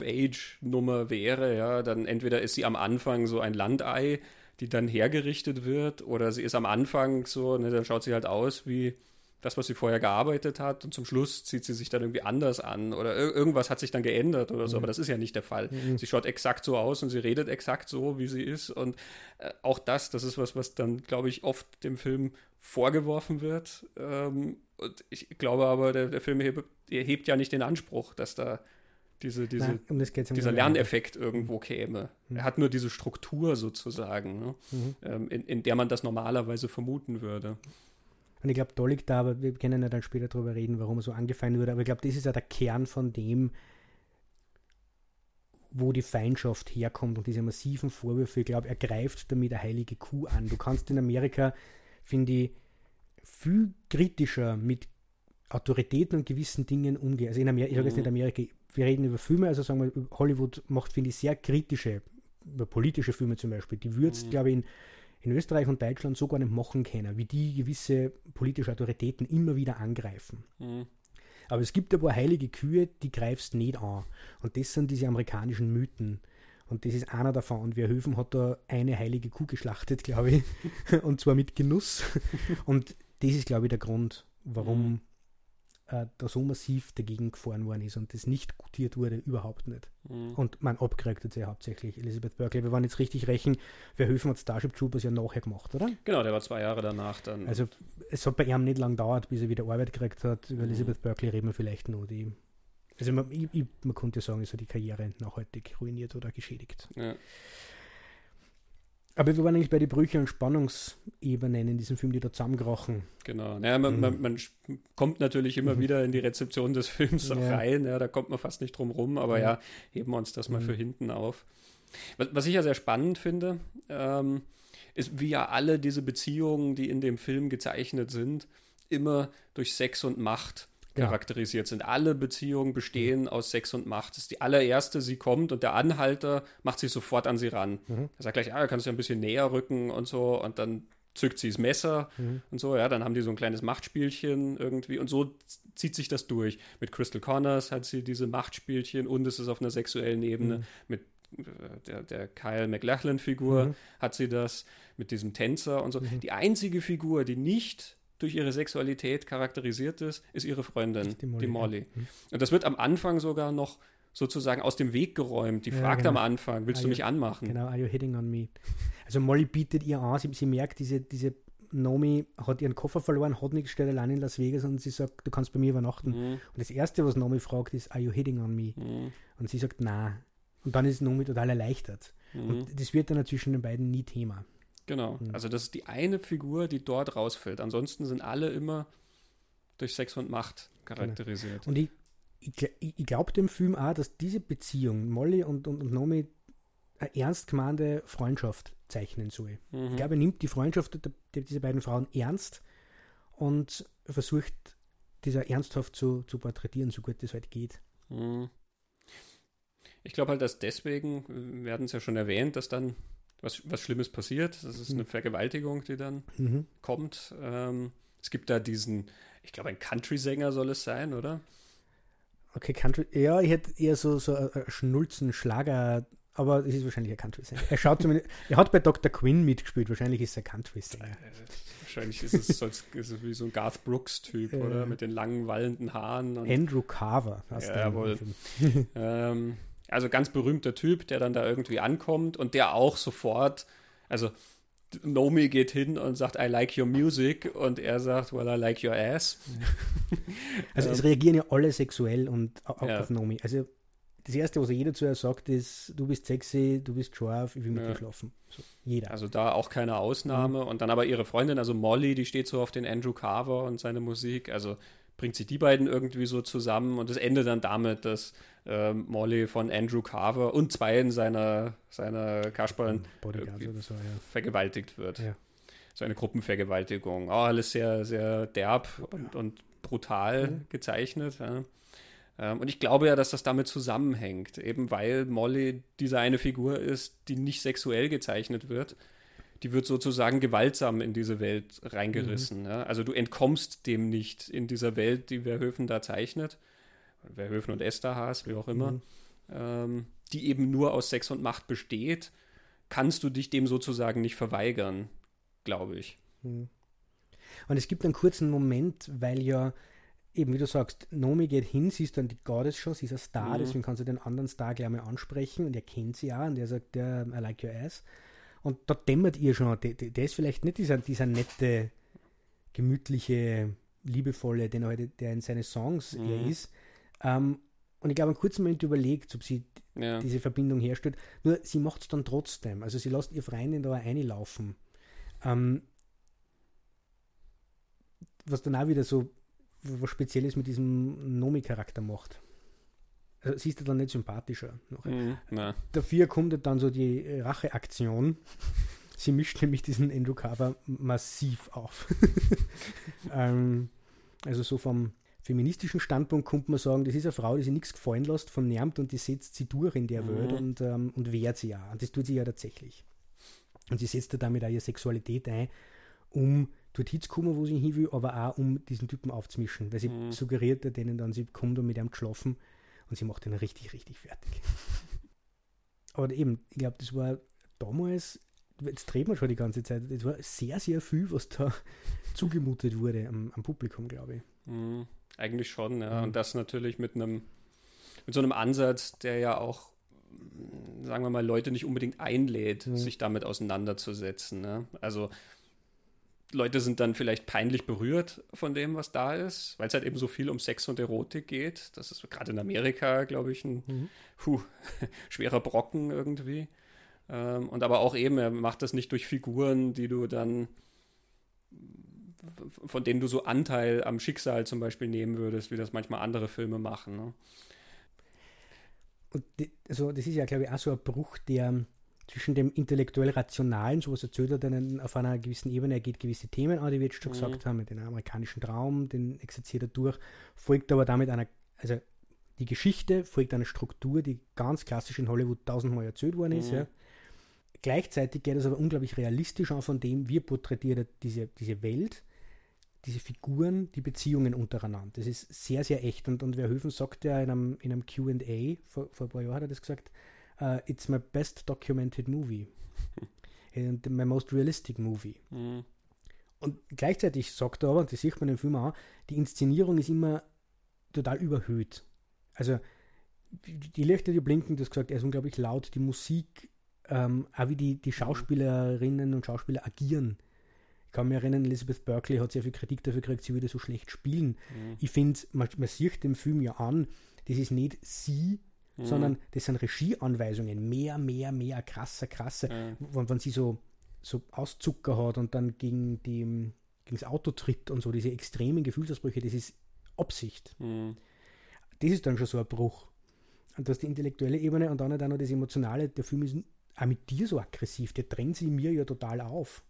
Coming-of-Age-Nummer wäre, ja, dann entweder ist sie am Anfang so ein Landei, die dann hergerichtet wird, oder sie ist am Anfang so, ne, dann schaut sie halt aus wie das, was sie vorher gearbeitet hat und zum Schluss zieht sie sich dann irgendwie anders an oder ir irgendwas hat sich dann geändert oder so, Mhm. aber das ist ja nicht der Fall. Mhm. Sie schaut exakt so aus und sie redet exakt so, wie sie ist und äh, auch das, das ist was, was dann, glaube ich, oft dem Film vorgeworfen wird. Ähm, und ich glaube aber, der, der Film hebt, hebt ja nicht den Anspruch, dass da diese, diese, Nein, um dieser. Lerneffekt irgendwo käme. Mhm. Er hat nur diese Struktur sozusagen, ne? Mhm. ähm, in, in der man das normalerweise vermuten würde. Und ich glaube, da liegt da, aber wir können ja dann später darüber reden, warum er so angefeindet wurde. Aber ich glaube, das ist ja der Kern von dem, wo die Feindschaft herkommt und diese massiven Vorwürfe. Ich glaube, er greift damit eine heilige Kuh an. Du kannst in Amerika, finde ich, viel kritischer mit Autoritäten und gewissen Dingen umgehen. Also in Amerika, ich sage jetzt Mhm. nicht Amerika, wir reden über Filme, also sagen wir, Hollywood macht, finde ich, sehr kritische, über politische Filme zum Beispiel. Die würzt, Mhm. glaube ich, in, in Österreich und Deutschland so gar nicht machen können, wie die gewisse politische Autoritäten immer wieder angreifen. Mhm. Aber es gibt ein paar heilige Kühe, die greifst nicht an. Und das sind diese amerikanischen Mythen. Und das ist einer davon. Und Verhöfen hat da eine heilige Kuh geschlachtet, (laughs) glaube ich. und zwar mit Genuss. Und das ist, glaube ich, der Grund, warum mhm äh, da so massiv dagegen gefahren worden ist und das nicht gutiert wurde, überhaupt nicht. Mhm. Und man abgeregt hat sie hauptsächlich Elizabeth Berkeley. Wir waren jetzt richtig rächen, Verhöfen hat Starship Troopers ja nachher gemacht, oder? Genau, der war zwei Jahre danach dann. Also es hat bei ihm nicht lange gedauert, bis er wieder Arbeit gekriegt hat. Über mhm. Elizabeth Berkeley reden wir vielleicht noch. Die, also man, ich, ich, man könnte sagen, ist so die Karriere nachhaltig ruiniert oder geschädigt. Ja. Aber wir waren eigentlich bei den Brüche und Spannungsebenen in diesem Film, die da zusammenkrachen. Genau. Naja, man, mhm. man, man, kommt natürlich immer mhm. wieder in die Rezeption des Films ja. rein. Ja, da kommt man fast nicht drum rum. Aber ja, ja heben wir uns das mal mhm. für hinten auf. Was, was, ich ja sehr spannend finde, ähm, ist, wie ja alle diese Beziehungen, die in dem Film gezeichnet sind, immer durch Sex und Macht charakterisiert sind. Alle Beziehungen bestehen mhm. aus Sex und Macht. Das ist die allererste, sie kommt und der Anhalter macht sich sofort an sie ran. Mhm. Er sagt gleich, ah, kannst du ein bisschen näher rücken und so und dann zückt sie das Messer mhm. und so, ja, dann haben die so ein kleines Machtspielchen irgendwie und so zieht sich das durch. Mit Crystal Connors hat sie diese Machtspielchen und es ist auf einer sexuellen Ebene. Mhm. Mit äh, der, der Kyle McLachlan-Figur mhm. hat sie das, mit diesem Tänzer und so. Mhm. Die einzige Figur, die nicht durch ihre Sexualität charakterisiert ist, ist ihre Freundin, die Molly. Die Molly. Mhm. Und das wird am Anfang sogar noch sozusagen aus dem Weg geräumt. Die ja, fragt genau. am Anfang, willst are du mich anmachen? Genau, are you hitting on me? Also Molly bietet ihr an, sie, sie merkt, diese, diese Nomi hat ihren Koffer verloren, hat nichts, steht allein in Las Vegas und sie sagt, du kannst bei mir übernachten. Mhm. Und das Erste, was Nomi fragt, ist, are you hitting on me? Mhm. Und sie sagt, na. Und dann ist Nomi total erleichtert. Mhm. Und das wird dann zwischen den beiden nie Thema. Genau. Mhm. Also das ist die eine Figur, die dort rausfällt. Ansonsten sind alle immer durch Sex und Macht charakterisiert. Genau. Und ich, ich, ich glaube dem Film auch, dass diese Beziehung, Molly und, und, und Nomi, eine ernst gemeinte Freundschaft zeichnen soll. Mhm. Ich glaube, er nimmt die Freundschaft dieser beiden Frauen ernst und versucht, dieser ernsthaft zu, zu porträtieren, so gut es halt geht. Mhm. Ich glaube halt, dass deswegen, wir hatten es ja schon erwähnt, dass dann was, was Schlimmes passiert. Das ist eine mhm. Vergewaltigung, die dann mhm. kommt. Ähm, es gibt da diesen, ich glaube, ein Country-Sänger soll es sein, oder? Okay, Country, ja, ich hätte eher so, so ein Schnulzen, Schlager, aber es ist wahrscheinlich ein Country-Sänger. Er schaut zumindest, er hat bei Dr. Quinn mitgespielt, wahrscheinlich ist er Country-Sänger. Äh, wahrscheinlich ist es, ist es wie so ein Garth Brooks-Typ, äh, oder? Mit den langen, wallenden Haaren. Andrew Carver. Ja, jawohl. (laughs) ähm, also ganz berühmter Typ, der dann da irgendwie ankommt und der auch sofort, also Nomi geht hin und sagt, I like your music und er sagt, well, I like your ass. (laughs) Also es reagieren ja alle sexuell und auch ja. auf Nomi. Also das Erste, was jeder zu ihr sagt, ist, du bist sexy, du bist scharf, ich will mit ja. dir schlafen. So, jeder. Also da auch keine Ausnahme. Mhm. Und dann aber ihre Freundin, also Molly, die steht so auf den Andrew Carver und seine Musik. Also bringt sich die beiden irgendwie so zusammen und es endet dann damit, dass äh, Molly von Andrew Carver und zwei seiner, seiner Kasperlen so, ja. vergewaltigt wird. Ja. So eine Gruppenvergewaltigung. Oh, alles sehr, sehr derb und, und brutal mhm. gezeichnet. Ja. Ähm, und ich glaube ja, dass das damit zusammenhängt, eben weil Molly diese eine Figur ist, die nicht sexuell gezeichnet wird die wird sozusagen gewaltsam in diese Welt reingerissen. Mhm. Ja? Also du entkommst dem nicht in dieser Welt, die Verhöfen da zeichnet. Verhöfen und Esterhaas, wie auch immer. Mhm. Ähm, die eben nur aus Sex und Macht besteht, kannst du dich dem sozusagen nicht verweigern, glaube ich. Mhm. Und es gibt einen kurzen Moment, weil ja eben, wie du sagst, Nomi geht hin, sie ist dann die Goddess schon, sie ist ein Star, mhm. deswegen kann sie den anderen Star gleich mal ansprechen und er kennt sie auch und der sagt, I like your ass. Und da dämmert ihr schon, der, der ist vielleicht nicht dieser, dieser nette, gemütliche, liebevolle, den heute, der in seine Songs mhm. er ist. Ähm, und ich glaube, einen kurzen Moment überlegt, ob sie ja. diese Verbindung herstellt. Nur sie macht es dann trotzdem. Also sie lässt ihr Freundin da reinlaufen. Ähm, was dann auch wieder so was Spezielles mit diesem Nomi-Charakter macht also siehst du dann nicht sympathischer. Mhm, Dafür kommt dann so die Racheaktion. (laughs) Sie mischt nämlich diesen Carver massiv auf. (laughs) ähm, also so vom feministischen Standpunkt kommt man sagen, das ist eine Frau, die sich nichts gefallen lässt, vernärmt und die setzt sie durch in der mhm. Welt und, ähm, und wehrt sie ja. Und das tut sie ja tatsächlich. Und sie setzt da damit auch ihre Sexualität ein, um dorthin zu kommen, wo sie hin will, aber auch um diesen Typen aufzumischen. Weil sie mhm. suggeriert denen dann, sie kommt um mit ihm zu schlafen und sie macht ihn richtig, richtig fertig. (laughs) aber eben, ich glaube, das war damals, jetzt dreht man schon die ganze Zeit, das war sehr, sehr viel, was da (laughs) zugemutet wurde am, am Publikum, glaube ich. Mhm. Eigentlich schon, ja. Mhm. Und das natürlich mit einem, mit so einem Ansatz, der ja auch sagen wir mal, Leute nicht unbedingt einlädt, mhm. sich damit auseinanderzusetzen. Ne? Also Leute sind dann vielleicht peinlich berührt von dem, was da ist, weil es halt eben so viel um Sex und Erotik geht. Das ist gerade in Amerika, glaube ich, ein mhm. puh, (laughs) schwerer Brocken irgendwie. Ähm, und aber auch eben, er macht das nicht durch Figuren, die du dann, von denen du so Anteil am Schicksal zum Beispiel nehmen würdest, wie das manchmal andere Filme machen. Ne? Und die, also das ist ja, glaube ich, auch so ein Bruch, der zwischen dem intellektuell-rationalen, so was erzählt er dann auf einer gewissen Ebene, er geht gewisse Themen an, die wir jetzt schon mhm. gesagt haben, mit dem amerikanischen Traum, den exerziert er durch, folgt aber damit einer, also die Geschichte folgt einer Struktur, die ganz klassisch in Hollywood tausendmal erzählt worden ist. Mhm. Ja. Gleichzeitig geht es aber unglaublich realistisch an von dem, wie porträtiert er diese, diese Welt, diese Figuren, die Beziehungen untereinander. Das ist sehr, sehr echt. Und, und Verhoeven sagt ja in einem, in einem QA, vor, vor ein paar Jahren hat er das gesagt, uh, it's my best documented movie. (laughs) And my most realistic movie. Mhm. Und gleichzeitig sagt er aber, und das sieht man im Film auch, die Inszenierung ist immer total überhöht. Also die Lichter, die blinken, du hast gesagt, er ist unglaublich laut, die Musik, ähm, auch wie die, die Schauspielerinnen und Schauspieler agieren. Ich kann mich erinnern, Elizabeth Berkeley hat sehr viel Kritik dafür gekriegt, sie würde so schlecht spielen. Mhm. Ich finde, man, man sieht dem Film ja an, das ist nicht sie, mhm. sondern das sind Regieanweisungen. Mehr, mehr, mehr, krasser, krasser. Mhm. Wenn, wenn sie so, so Auszucker hat und dann gegen, die, gegen das Auto tritt und so, diese extremen Gefühlsausbrüche, das ist Absicht. Mhm. Das ist dann schon so ein Bruch. Und das ist die intellektuelle Ebene und dann auch noch das Emotionale. Der Film ist auch mit dir so aggressiv, der drängt sich mir ja total auf.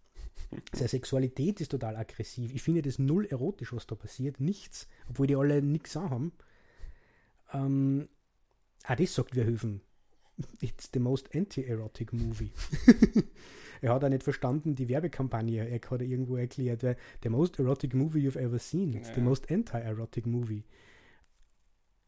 Seine Sexualität ist total aggressiv. Ich finde das null erotisch, was da passiert. Nichts. Obwohl die alle nichts haben. Ähm, ah, das sagt Verhoeven. It's the most anti-erotic movie. (laughs) er hat auch nicht verstanden, die Werbekampagne. Er hat irgendwo erklärt, the most erotic movie you've ever seen. It's ja. the most anti-erotic movie.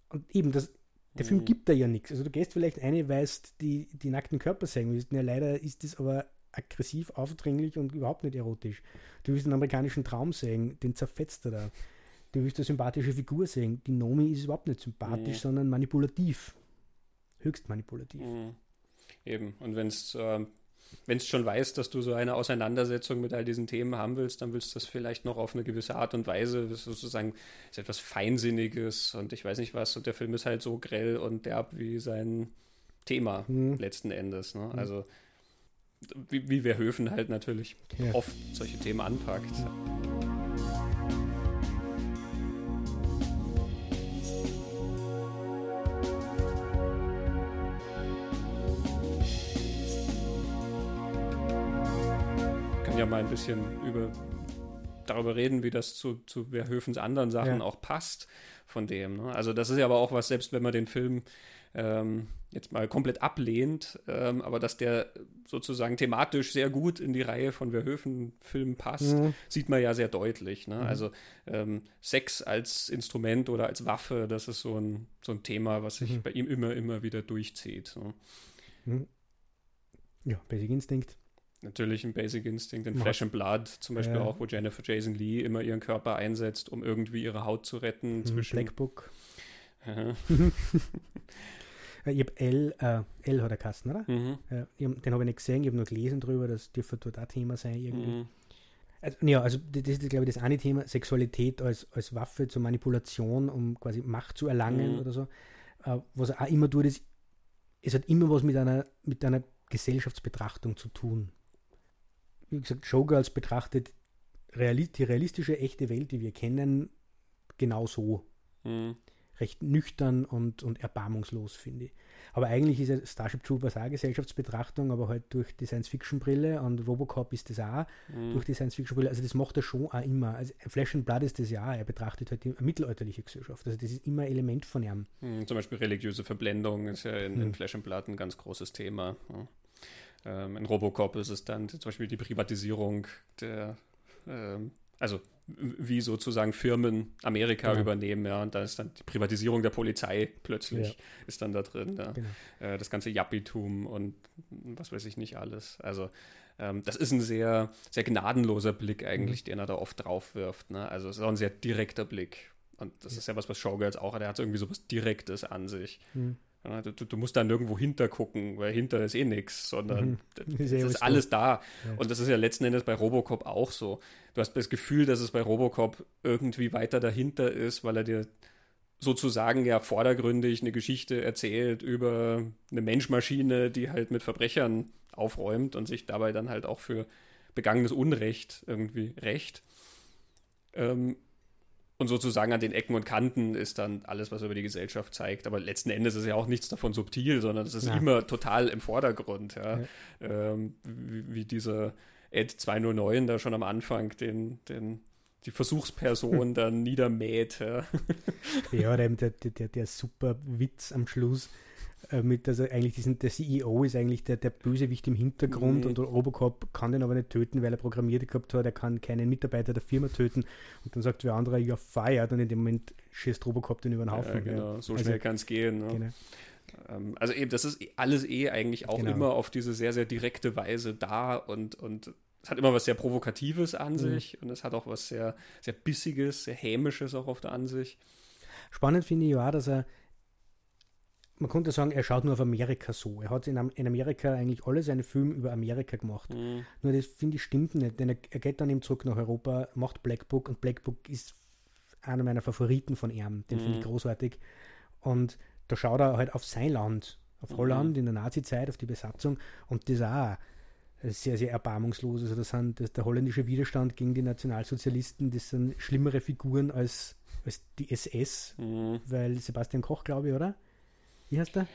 Und eben, das, der mhm. Film gibt da ja nichts. Also du gehst vielleicht eine, weißt die, die nackten Körper sehen willst. Ja, leider ist das aber aggressiv, aufdringlich und überhaupt nicht erotisch. Du willst einen amerikanischen Traum sehen, den zerfetzt er da. Du willst eine sympathische Figur sehen. Die Nomi ist überhaupt nicht sympathisch, mhm. sondern manipulativ. Höchst manipulativ. Mhm. Eben. Und wenn es äh, wenn es schon weiß, dass du so eine Auseinandersetzung mit all diesen Themen haben willst, dann willst du das vielleicht noch auf eine gewisse Art und Weise, sozusagen ist etwas Feinsinniges und ich weiß nicht was. Und der Film ist halt so grell und derb wie sein Thema mhm. letzten Endes. Ne? Mhm. Also wie, wie Verhöfen halt natürlich ja. oft solche Themen anpackt. kann ja mal ein bisschen über darüber reden, wie das zu, zu Verhöfens anderen Sachen ja. auch passt von dem. Ne? Also das ist ja aber auch was, selbst wenn man den Film ähm, jetzt mal komplett ablehnt, ähm, aber dass der sozusagen thematisch sehr gut in die Reihe von Verhoeven-Filmen passt, mhm. sieht man ja sehr deutlich. Ne? Mhm. Also ähm, Sex als Instrument oder als Waffe, das ist so ein, so ein Thema, was sich mhm. bei ihm immer, immer wieder durchzieht. So. Mhm. Ja, Basic Instinct. Natürlich ein Basic Instinct in Flesh and Blood zum Beispiel ja. auch, wo Jennifer Jason Lee immer ihren Körper einsetzt, um irgendwie ihre Haut zu retten. Mhm, zwischen Black Book. Äh, (laughs) (laughs) ich habe L, äh, L hat er Kasten, oder? Mhm. Ja, den habe ich nicht gesehen, ich habe nur gelesen drüber, das dürfte dort auch Thema sein irgendwie. Mhm. Also, ja, also das ist, glaube ich, das eine Thema, Sexualität als, als Waffe zur Manipulation, um quasi Macht zu erlangen mhm. oder so. Äh, was er auch immer tut, ist, es hat immer was mit einer, mit einer Gesellschaftsbetrachtung zu tun. Wie gesagt, Showgirls betrachtet reali die realistische, echte Welt, die wir kennen, genau so. Mhm recht nüchtern und, und erbarmungslos, finde ich. Aber eigentlich ist ja Starship Troopers auch Gesellschaftsbetrachtung, aber halt durch die Science-Fiction-Brille und Robocop ist das auch mhm. durch die Science-Fiction-Brille. Also das macht er schon auch immer. Also Flash and Blood ist das ja auch. Er betrachtet halt die mittelalterliche Gesellschaft. Also das ist immer Element von ihm. Mhm, zum Beispiel religiöse Verblendung ist ja in, mhm. in Flash and Blood ein ganz großes Thema. Ähm, in Robocop ist es dann zum Beispiel die Privatisierung der, ähm, also wie sozusagen Firmen Amerika genau. übernehmen, ja, und da ist dann die Privatisierung der Polizei plötzlich ja. ist dann da drin, ja. genau. äh, das ganze Jappitum und was weiß ich nicht alles. Also ähm, das ist ein sehr, sehr gnadenloser Blick eigentlich, mhm. den er da oft drauf wirft. Ne? Also es ist auch ein sehr direkter Blick. Und das ja. ist ja was, was Showgirls auch hat. Er hat irgendwie so was Direktes an sich. Mhm. Ja, du, du, musst da nirgendwo hinter gucken, weil hinter ist eh nichts, sondern mhm. das (laughs) ist, ist alles da. Ja. Und das ist ja letzten Endes bei Robocop auch so. Du hast das Gefühl, dass es bei Robocop irgendwie weiter dahinter ist, weil er dir sozusagen ja vordergründig eine Geschichte erzählt über eine Menschmaschine, die halt mit Verbrechern aufräumt und sich dabei dann halt auch für begangenes Unrecht irgendwie rächt. Ähm, und sozusagen an den Ecken und Kanten ist dann alles, was er über die Gesellschaft zeigt. Aber letzten Endes ist ja auch nichts davon subtil, sondern es ist ja. immer total im Vordergrund. Ja. ja. Ähm, wie, wie, dieser Ed 209 da schon am Anfang den, den die Versuchsperson (laughs) dann niedermäht. Ja, ja der, der, der, der super Witz am Schluss äh, mit, also eigentlich diesen, der CEO ist eigentlich der, der Bösewicht im Hintergrund mhm. und Robocop kann den aber nicht töten, weil er programmiert gehabt hat, er kann keinen Mitarbeiter der Firma töten und dann sagt der andere, ja, feiert und in dem Moment schießt Robocop den über den Haufen. Ja, genau, so also, schnell kann es gehen. Ne? Genau. Ähm, also eben, das ist alles eh eigentlich auch genau. immer auf diese sehr, sehr direkte Weise da und, und es hat immer was sehr Provokatives an mhm. sich und es hat auch was sehr, sehr Bissiges, sehr Hämisches auch auf der Ansicht. Spannend finde ich ja, dass er man könnte sagen, er schaut nur auf Amerika so. Er hat in, in Amerika eigentlich alle seine Filme über Amerika gemacht. Mhm. Nur das finde ich stimmt nicht, denn er, er, geht dann eben zurück nach Europa, macht Black Book und Black Book ist einer meiner Favoriten von ihm. Den mhm. finde ich großartig. Und da schaut er halt auf sein Land, auf mhm. Holland in der Nazi-Zeit, auf die Besatzung und das auch sehr, sehr erbarmungslos. Also das sind das, der holländische Widerstand gegen die Nationalsozialisten, das sind schlimmere Figuren als, als die SS, mhm. weil Sebastian Koch, glaube ich, oder? Wie heißt der?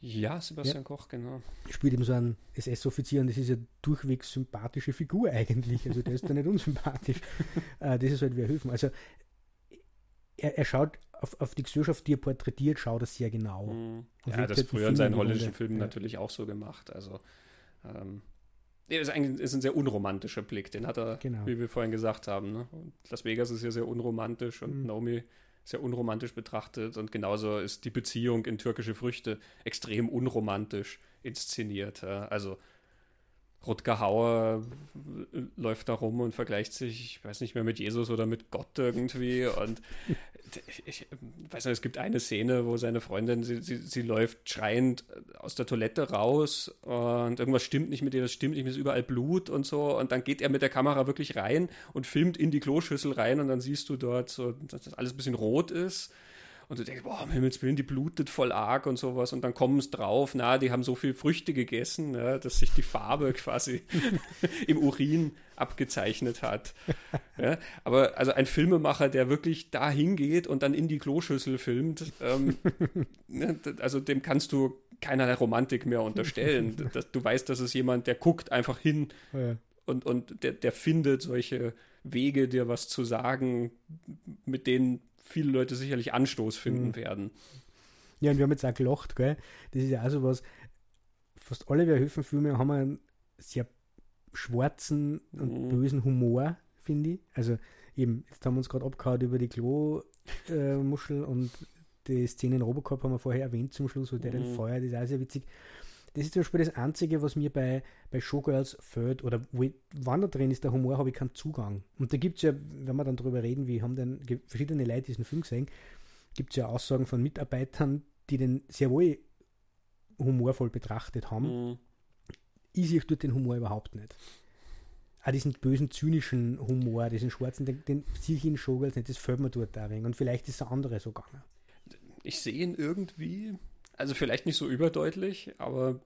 Ja, Sebastian ja. Koch, genau. Spielt eben so einen SS-Offizier und das ist ja durchweg sympathische Figur eigentlich. Also der ist da nicht unsympathisch. (laughs) äh, das ist halt wer helfen. Also er, er schaut auf, auf, die Gesellschaft, die er porträtiert, schaut er sehr genau. Mhm. Ja, das halt früher in seinen holländischen Filmen ja. natürlich auch so gemacht. Also ähm, ist, eigentlich, ist ein sehr unromantischer Blick, den hat er, genau. wie wir vorhin gesagt haben. Ne? Las Vegas ist ja sehr unromantisch und mhm. Naomi sehr unromantisch betrachtet und genauso ist die Beziehung in türkische Früchte extrem unromantisch inszeniert. Also Rutger Hauer läuft da rum und vergleicht sich, ich weiß nicht mehr, mit Jesus oder mit Gott irgendwie. Und ich, weiß nicht, es gibt eine Szene, wo seine Freundin, sie, sie, sie läuft schreiend aus der Toilette raus und irgendwas stimmt nicht mit ihr, das stimmt nicht, mit ist überall Blut und so. Und dann geht er mit der Kamera wirklich rein und filmt in die Kloschüssel rein und dann siehst du dort so, dass das alles ein bisschen rot ist und du denkst, boah, um Himmels Willen, die blutet voll arg und sowas und dann kommen es drauf, na, die haben so viel Früchte gegessen, ja, dass sich die Farbe (laughs) quasi im Urin abgezeichnet hat. Ja, aber also ein Filmemacher, der wirklich da hingeht und dann in die Kloschüssel filmt, ähm, ne, also dem kannst du keinerlei Romantik mehr unterstellen. (laughs) du weißt, das ist jemand, der guckt einfach hin ja. und, und der, der findet solche Wege, dir was zu sagen, mit denen viele Leute sicherlich Anstoß finden mhm. werden. Ja, und wir haben jetzt auch gelacht, gell? Das ist ja auch so was. Fast alle Verhöfen-Filme haben einen sehr schwarzen und mhm. bösen Humor, finde ich. Also eben, jetzt haben wir uns gerade abgehauen über die Klo-Muschel äh, und die Szene in Robocop haben wir vorher erwähnt zum Schluss, wo der mhm. den Feuer, das ist auch sehr witzig. Das ist zum Beispiel das Einzige, was mir bei, bei Showgirls fällt, oder wo ich, wann da drin ist der Humor, habe ich keinen Zugang. Und da gibt es ja, wenn wir dann darüber reden, wie haben denn verschiedene Leute diesen Film gesehen, gibt es ja Aussagen von Mitarbeitern, die den sehr wohl humorvoll betrachtet haben. Mhm. Ich sehe dort den Humor überhaupt nicht. Auch diesen bösen, zynischen Humor, diesen schwarzen, den, den sehe ich in Showgirls nicht, das fällt mir dort auch wenig. Und vielleicht ist der andere so gegangen. Ich sehe ihn irgendwie also vielleicht nicht so überdeutlich, aber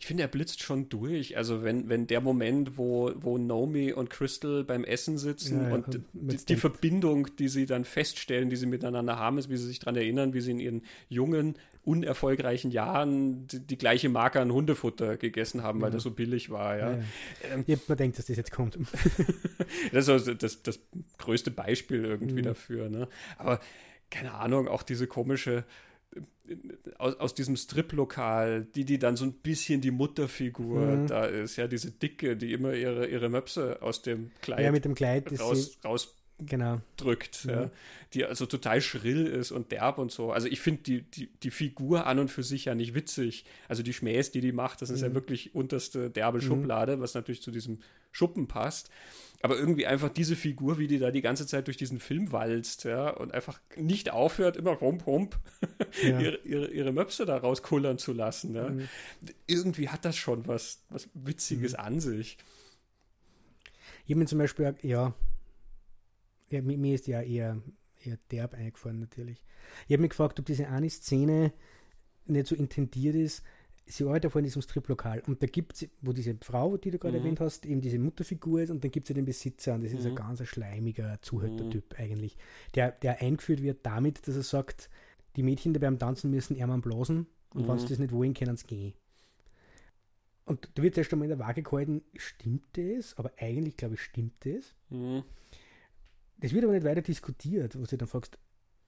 ich finde, er blitzt schon durch. Also wenn, wenn der Moment, wo, wo Naomi und Crystal beim Essen sitzen ja, und die, die Verbindung, die sie dann feststellen, die sie miteinander haben, ist, wie sie sich daran erinnern, wie sie in ihren jungen, unerfolgreichen Jahren die, die gleiche Marke an Hundefutter gegessen haben, ja. weil das so billig war. Ja. Ja, ähm, ja. man denkt, dass das jetzt kommt. (laughs) das ist also das, das größte Beispiel irgendwie mhm. dafür. Ne? Aber keine Ahnung, auch diese komische aus, aus diesem Strip-Lokal, die, die dann so ein bisschen die Mutterfigur mhm. da ist, ja, diese Dicke, die immer ihre, ihre Möpse aus dem Kleid, ja, mit dem Kleid raus, raus genau. drückt, mhm. ja, die also total schrill ist und derb und so. Also ich finde die, die, die Figur an und für sich ja nicht witzig. Also die Schmähs, die die macht, das ist mhm. ja wirklich unterste derbe mhm. Schublade, was natürlich zu diesem Schuppen passt. Aber irgendwie einfach diese Figur, wie die da die ganze Zeit durch diesen Film walzt, ja, und einfach nicht aufhört, immer rump, rump, (laughs) ja. ihre, ihre, ihre Möpse da rauskullern zu lassen. Ja. Mhm. Irgendwie hat das schon was, was Witziges mhm. an sich. Ich habe mir zum Beispiel, ja, ja, mir ist ja eher, eher derb eingefallen natürlich. Ich habe mich gefragt, ob diese eine Szene nicht so intendiert ist. Sie arbeitet vor in diesem Striplokal und da gibt es, wo diese Frau, die du gerade mhm. erwähnt hast, eben diese Mutterfigur ist und dann gibt es ja den Besitzer und das mhm. ist ein mhm. ganz schleimiger Zuhältertyp mhm. eigentlich, der, der eingeführt wird damit, dass er sagt, die Mädchen, die beim Tanzen müssen, Ärmern blasen und wenn sie mhm. das nicht wollen, können sie gehen. Und da wird erst einmal in der Waage gehalten, stimmt das? Aber eigentlich, glaube ich, stimmt das. Mhm. Das wird aber nicht weiter diskutiert, wo du dann fragst,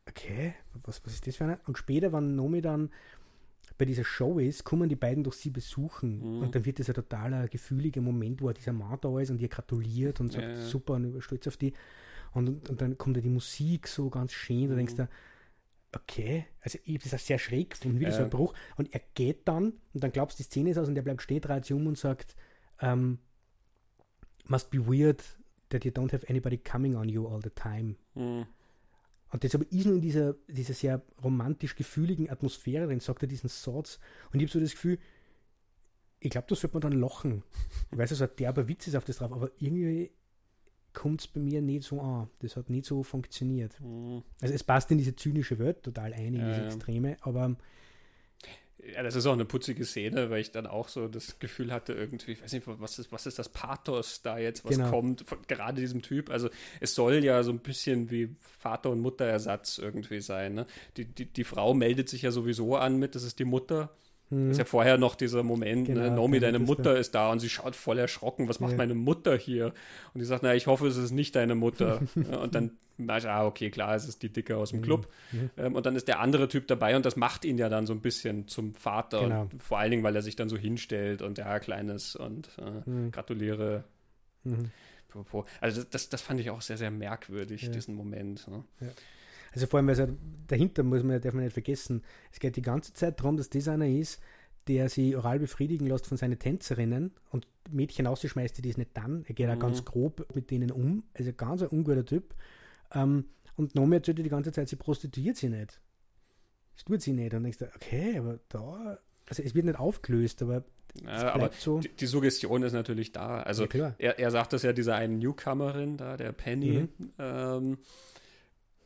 okay, was, was ist das für eine? Und später, wenn Nomi dann bei dieser Show ist, kommen die beiden doch sie besuchen. Mhm. Und dann wird das ein totaler gefühliger Moment, wo dieser Mann da ist und ihr gratuliert und sagt, ja. super, und stolz auf die. Und, und dann kommt ja die Musik so ganz schön, da mhm. denkst du, okay, also das auch sehr schräg gefunden, wieder ja. so ein Bruch. Und er geht dann, und dann glaubst du, die Szene ist aus und der bleibt stehen, dreht sich um und sagt, um, ähm, must be weird that you don't have anybody coming on you all the time. Mhm. Und deshalb ist nur in dieser, dieser sehr romantisch gefühligen Atmosphäre drin, sagt er diesen Satz. Und ich habe so das Gefühl, ich glaube, da sollte man dann lachen. Ich weiß, also ein derber Witz ist auf das drauf, aber irgendwie kommt es bei mir nicht so an. Das hat nicht so funktioniert. Mhm. Also es passt in diese zynische Welt total ein, in ja, diese Extreme, aber ja, das ist auch eine putzige Szene, weil ich dann auch so das Gefühl hatte, irgendwie, ich weiß nicht, was ist, was ist das Pathos da jetzt, was genau. kommt, von gerade diesem Typ. Also es soll ja so ein bisschen wie Vater- und Mutterersatz irgendwie sein. Ne? Die, die, die Frau meldet sich ja sowieso an mit, das ist die Mutter. Mhm. Ist ja vorher noch dieser Moment, ne? genau, ne? Nomi, deine Mutter ist da und sie schaut voll erschrocken, was macht ja. meine Mutter hier? Und die sagt, na, ich hoffe, es ist nicht deine Mutter. (laughs) und dann ich, ah, okay, klar, es ist die Dicke aus dem mhm. Club. Mhm. Ähm, und dann ist der andere Typ dabei und das macht ihn ja dann so ein bisschen zum Vater. Genau. vor allen Dingen, weil er sich dann so hinstellt und ja, Kleines und äh, mhm. gratuliere. Mhm. Also das, das fand ich auch sehr, sehr merkwürdig, ja. diesen Moment. Ne? Ja. Also vor allem, also dahinter muss man, darf man nicht vergessen, es geht die ganze Zeit darum, dass das einer ist, der sie oral befriedigen lässt von seinen Tänzerinnen und Mädchen ausschmeißt, die es nicht dann. Er geht mhm. auch ganz grob mit denen um. Also ganz ein unguter Typ. Ähm, und Nomi erzählt die ganze Zeit, sie prostituiert sie nicht. Das tut sie nicht. Und denkst du, okay, aber da, also es wird nicht aufgelöst, aber ja, aber so. die, die, Suggestion ist natürlich da. Also ja, er, er sagt das ja dieser einen Newcomerin da, der Penny. Mhm. Ähm,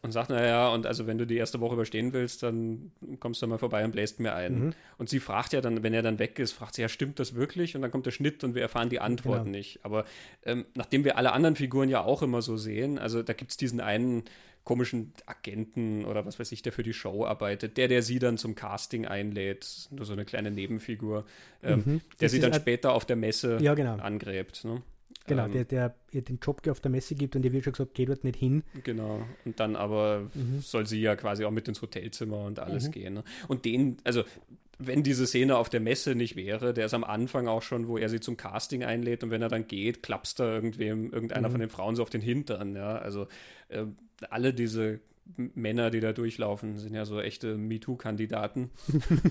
und sagt, naja, und also wenn du die erste Woche überstehen willst, dann kommst du mal vorbei und bläst mir ein. Mhm. Und sie fragt ja dann, wenn er dann weg ist, fragt sie, ja, stimmt das wirklich? Und dann kommt der Schnitt und wir erfahren die Antwort genau. nicht. Aber ähm, nachdem wir alle anderen Figuren ja auch immer so sehen, also da gibt es diesen einen komischen Agenten oder was weiß ich, der für die Show arbeitet, der, der sie dann zum Casting einlädt, nur so eine kleine Nebenfigur, ähm, mhm. der sie dann später auf der Messe ja, genau. angräbt. Ne? Genau, ähm, der, der ihr den Job auf der Messe gibt und ihr wird schon gesagt, geh dort nicht hin. Genau, und dann aber mhm. soll sie ja quasi auch mit ins Hotelzimmer und alles mhm. gehen. Ne? Und den, also wenn diese Szene auf der Messe nicht wäre, der ist am Anfang auch schon, wo er sie zum Casting einlädt und wenn er dann geht, klappst da irgendwem, irgendeiner mhm. von den Frauen so auf den Hintern, ja. Also äh, alle diese Männer, die da durchlaufen, sind ja so echte MeToo-Kandidaten.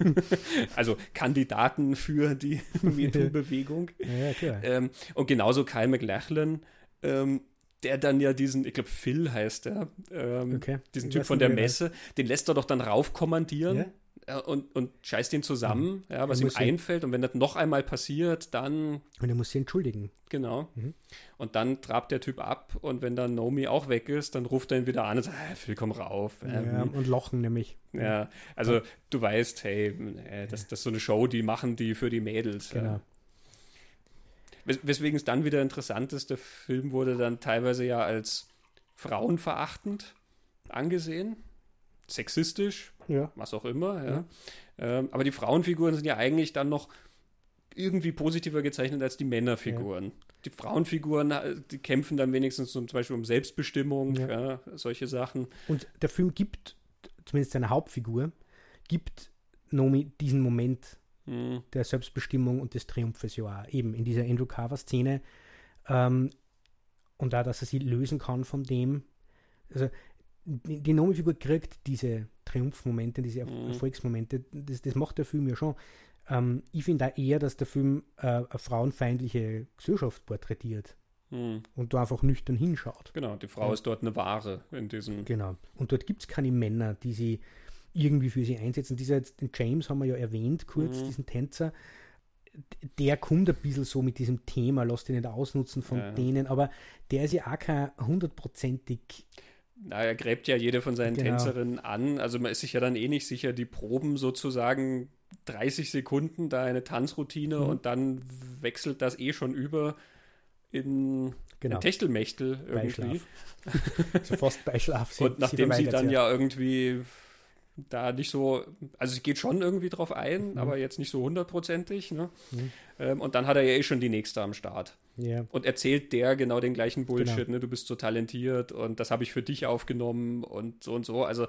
(laughs) also Kandidaten für die (laughs) MeToo-Bewegung. Ja, ähm, und genauso Kyle McLachlan, ähm, der dann ja diesen, ich glaube Phil heißt er, ähm, okay. diesen Typ von der Messe, den lässt er doch dann raufkommandieren. Ja? Äh, und, und scheißt ihn zusammen, mhm. ja, was ihm einfällt. Und wenn das noch einmal passiert, dann. Und er muss sich entschuldigen. Genau. Mhm. Und dann trabt der Typ ab. Und wenn dann Nomi auch weg ist, dann ruft er ihn wieder an und sagt: hey, Phil, komm rauf. Ja, ähm, und lochen nämlich. Ja, also du weißt, hey, äh, das, das ist so eine Show, die machen die für die Mädels. Genau. Wes weswegen es dann wieder interessant ist, der Film wurde dann teilweise ja als frauenverachtend angesehen sexistisch, ja. was auch immer. Ja. ja. Ähm, aber die Frauenfiguren sind ja eigentlich dann noch irgendwie positiver gezeichnet als die Männerfiguren. Ja. Die Frauenfiguren, äh, die kämpfen dann wenigstens zum Beispiel um Selbstbestimmung, solche Sachen. Und der Film gibt, zumindest seine Hauptfigur, gibt Nomi diesen Moment Mhm. der Selbstbestimmung und des Triumphes ja. Eben in dieser Andrew Carver-Szene. Ähm, und da, dass er sie lösen kann von dem. Also die Nomi-Figur kriegt diese Triumphmomente, diese Mhm. Erfolgsmomente. Das, das macht der Film ja schon. Ähm, ich finde da eher, dass der Film äh, eine frauenfeindliche Gesellschaft porträtiert Mhm. und da einfach nüchtern hinschaut. Genau, die Frau Ja. ist dort eine Ware in diesem. Genau. Und dort gibt es keine Männer, die sie irgendwie für sie einsetzen. Dieser den James haben wir ja erwähnt, kurz, Mhm. diesen Tänzer. Der kommt ein bisschen so mit diesem Thema, lass den nicht ausnutzen von Ja. denen, aber der ist ja auch kein hundertprozentig. Na, er gräbt ja jede von seinen Genau. Tänzerinnen an. Also man ist sich ja dann eh nicht sicher, die proben sozusagen 30 Sekunden da eine Tanzroutine Mhm. und dann wechselt das eh schon über in Genau. Techtelmechtel irgendwie. (laughs) So fast Beischlaf. Sie- und nachdem sie, verweigert dann ja. irgendwie da nicht so, also sie geht schon irgendwie drauf ein, Mhm. aber jetzt nicht so hundertprozentig. Ne? Mhm. Ähm, und dann hat er ja eh schon die nächste am Start. Ja. Und erzählt der genau den gleichen Bullshit, Genau. ne? Du bist so talentiert und das habe ich für dich aufgenommen und so und so. Also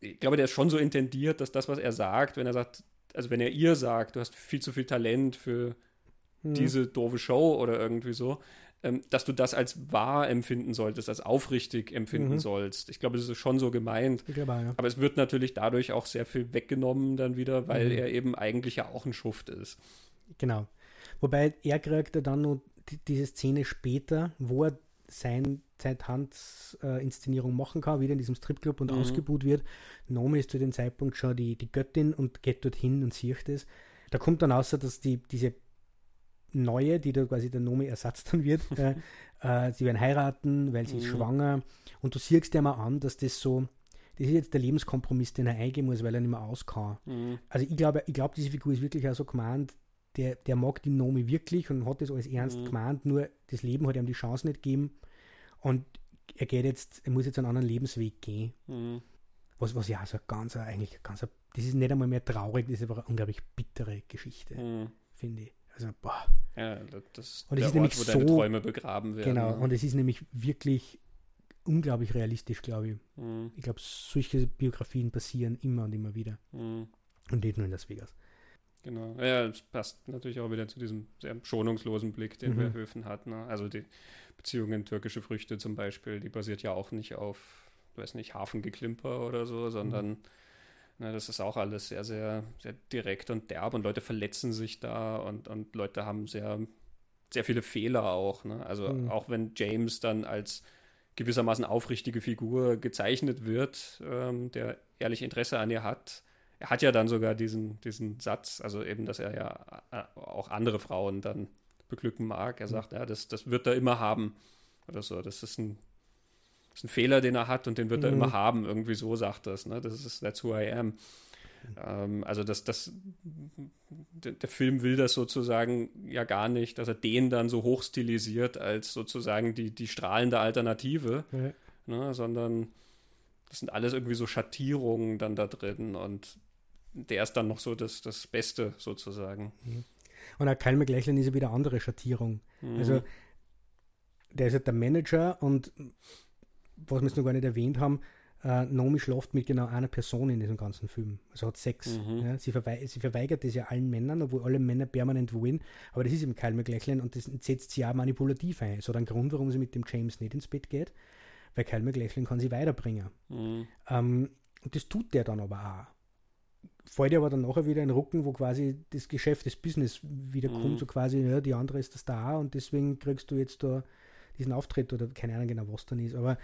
ich glaube, der ist schon so intendiert, dass das, was er sagt, wenn er sagt, also wenn er ihr sagt, du hast viel zu viel Talent für Mhm. diese doofe Show oder irgendwie so, ähm, dass du das als wahr empfinden solltest, als aufrichtig empfinden Mhm. sollst. Ich glaube, das ist schon so gemeint. Glaube ja. Aber es wird natürlich dadurch auch sehr viel weggenommen dann wieder, weil Mhm. er eben eigentlich ja auch ein Schuft ist. Genau. Wobei er kriegt ja dann noch die, diese Szene später, wo er sein, seine Tanzinszenierung machen kann, wieder in diesem Stripclub und Mhm. ausgebuht wird. Nomi ist zu dem Zeitpunkt schon die, die Göttin und geht dorthin und sieht es. Da kommt dann außer, dass die, diese neue, die da quasi der Nomi Ersatz dann wird, (laughs) äh, äh, sie werden heiraten, weil sie ist Mhm. schwanger. Und du siehst dir mal an, dass das so, das ist jetzt der Lebenskompromiss, den er eingehen muss, weil er nicht mehr aus kann. Mhm. Also ich glaube, ich glaube, diese Figur ist wirklich auch so gemeint, der, der mag die Nomi wirklich und hat das alles ernst Mhm. gemeint, nur das Leben hat ihm die Chance nicht gegeben und er geht jetzt, er muss jetzt einen anderen Lebensweg gehen. Mhm. Was, was ja so ganz, eigentlich ganz, das ist nicht einmal mehr traurig, das ist aber eine unglaublich bittere Geschichte, Mhm. finde ich. Also, boah, Ja, das ist Und es ist Ort, nämlich wo deine so- Träume begraben werden. genau. ne? Und es ist nämlich wirklich unglaublich realistisch, glaube ich. Mhm. Ich glaube, solche Biografien passieren immer und immer wieder. Mhm. Und nicht nur in Las Vegas. Genau. Ja, das passt natürlich auch wieder zu diesem sehr schonungslosen Blick, den Mhm. Verhöfen hat. Ne? Also die Beziehung in türkische Früchte zum Beispiel, die basiert ja auch nicht auf, weiß nicht, Hafengeklimper oder so, sondern Mhm. ne, das ist auch alles sehr, sehr, sehr direkt und derb und Leute verletzen sich da und, und Leute haben sehr, sehr viele Fehler auch. Ne? Also Mhm. auch wenn James dann als gewissermaßen aufrichtige Figur gezeichnet wird, ähm, der ehrlich Interesse an ihr hat, er hat ja dann sogar diesen, diesen Satz, also eben, dass er ja äh, auch andere Frauen dann beglücken mag. Er sagt, ja, das, das wird er immer haben. Oder so. Das ist ein, das ist ein Fehler, den er hat und den wird er Mhm. immer haben. Irgendwie so sagt er es. Ne? Das ist that's who I am. Ähm, also das, das, der, der Film will das sozusagen ja gar nicht, dass er den dann so hochstilisiert als sozusagen die, die strahlende Alternative Ja. ne, sondern das sind alles irgendwie so Schattierungen dann da drin und der ist dann noch so das, das Beste sozusagen. Und auch Kyle McLachlan ist ja wieder eine andere Schattierung. Mhm. Also der ist halt der Manager und was wir jetzt noch gar nicht erwähnt haben, äh, Naomi schlaft mit genau einer Person in diesem ganzen Film. Also hat Sex. Mhm. Ja, sie, verwei sie verweigert das ja allen Männern, obwohl alle Männer permanent wollen. Aber das ist eben Kyle McLachlan und das setzt sie auch manipulativ ein. So ein Grund, warum sie mit dem James nicht ins Bett geht, weil Kyle McLachlan kann sie weiterbringen. Mhm. Ähm, und das tut der dann aber auch. Fällt dir aber dann nachher wieder in den Rücken, wo quasi das Geschäft, das Business wieder Mhm. so quasi, ja, die andere ist der Star und deswegen kriegst du jetzt da diesen Auftritt oder keine Ahnung genau, was dann ist. Aber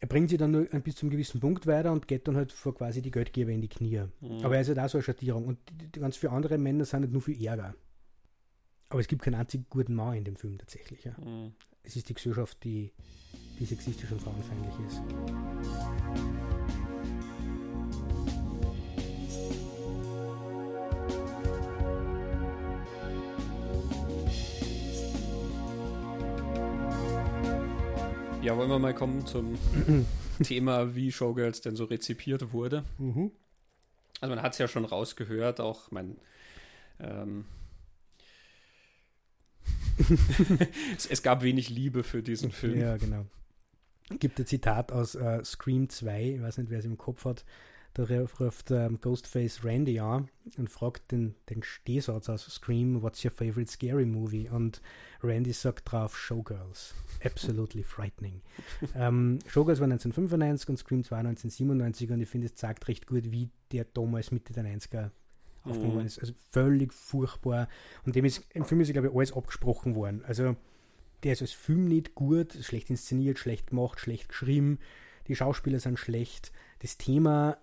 er bringt sie dann nur bis zum gewissen Punkt weiter und geht dann halt vor quasi die Geldgeber in die Knie. Mhm. Aber er ist halt auch so eine Schattierung. Und ganz viele andere Männer sind halt nur viel Ärger. Aber es gibt keinen einzigen guten Mann in dem Film tatsächlich. Ja. Mhm. Es ist die Gesellschaft, die, die sexistisch und frauenfeindlich ist. Ja, wollen wir mal kommen zum (clears throat) Thema, wie Showgirls denn so rezipiert wurde. Mhm. Also man hat es ja schon rausgehört, auch mein ähm, (laughs) (laughs) es, es gab wenig Liebe für diesen Film. Ja, genau. Gibt ein Zitat aus äh, Scream 2, ich weiß nicht, wer es im Kopf hat. Da ruft ähm, Ghostface Randy an und fragt den, den Stehsatz aus Scream, what's your favorite scary movie? Und Randy sagt drauf Showgirls. Absolutely frightening. (laughs) ähm, Showgirls war 1995 und Scream 2 1997 und ich finde, es zeigt recht gut, wie der damals Mitte der 90er aufgenommen mhm. ist. Also völlig furchtbar. Und dem ist im Film ist, glaube ich, alles abgesprochen worden. Also der ist als Film nicht gut, schlecht inszeniert, schlecht gemacht, schlecht geschrieben. Die Schauspieler sind schlecht. Das Thema,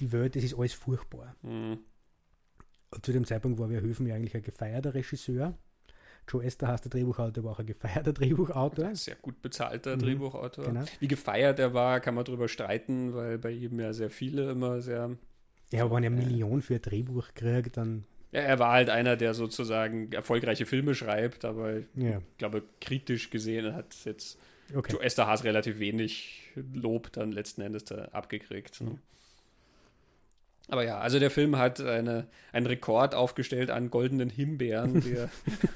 die Welt, das ist alles furchtbar. Mhm. Und zu dem Zeitpunkt war Verhoeven ja eigentlich ein gefeierter Regisseur. Joe Esterhaus, der Drehbuchautor, war auch ein gefeierter Drehbuchautor. Sehr gut bezahlter mhm. Drehbuchautor. Genau. Wie gefeiert er war, kann man darüber streiten, weil bei ihm ja sehr viele immer sehr. Ja, aber wenn er eine Million für ein Drehbuch kriegt, dann ja, er war halt einer, der sozusagen erfolgreiche Filme schreibt, aber ja. ich glaube, kritisch gesehen hat jetzt okay. Joe Esterhaas relativ wenig Lob dann letzten Endes da abgekriegt. Ne? Aber ja, also der Film hat eine, einen Rekord aufgestellt an goldenen Himbeeren, die er,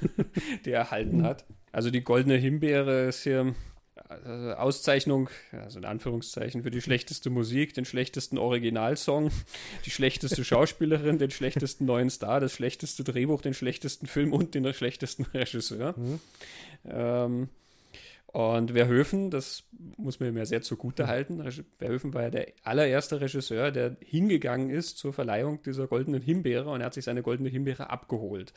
(laughs) er erhalten hat. Also die goldene Himbeere ist hier äh, Auszeichnung, also in Anführungszeichen, für die schlechteste Musik, den schlechtesten Originalsong, die schlechteste Schauspielerin, den schlechtesten neuen Star, das schlechteste Drehbuch, den schlechtesten Film und den schlechtesten Regisseur. Mhm. Ähm, und Verhoeven, das muss man mir sehr zugute mhm. halten, Verhoeven war ja der allererste Regisseur, der hingegangen ist zur Verleihung dieser goldenen Himbeere und er hat sich seine goldene Himbeere abgeholt.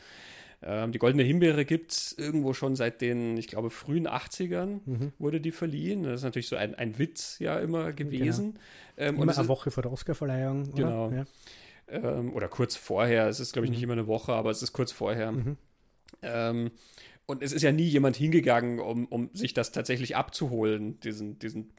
Ähm, die Goldene Himbeere gibt es irgendwo schon seit den, ich glaube, frühen 80ern mhm. wurde die verliehen. Das ist natürlich so ein, ein Witz ja immer gewesen. Genau. Ähm, immer eine Woche vor der Oscarverleihung. Genau. Ja. Ähm, oder kurz vorher. Es ist, glaube ich, nicht mhm. immer eine Woche, aber es ist kurz vorher. Mhm. Ähm, und es ist ja nie jemand hingegangen, um, um sich das tatsächlich abzuholen, diesen, diesen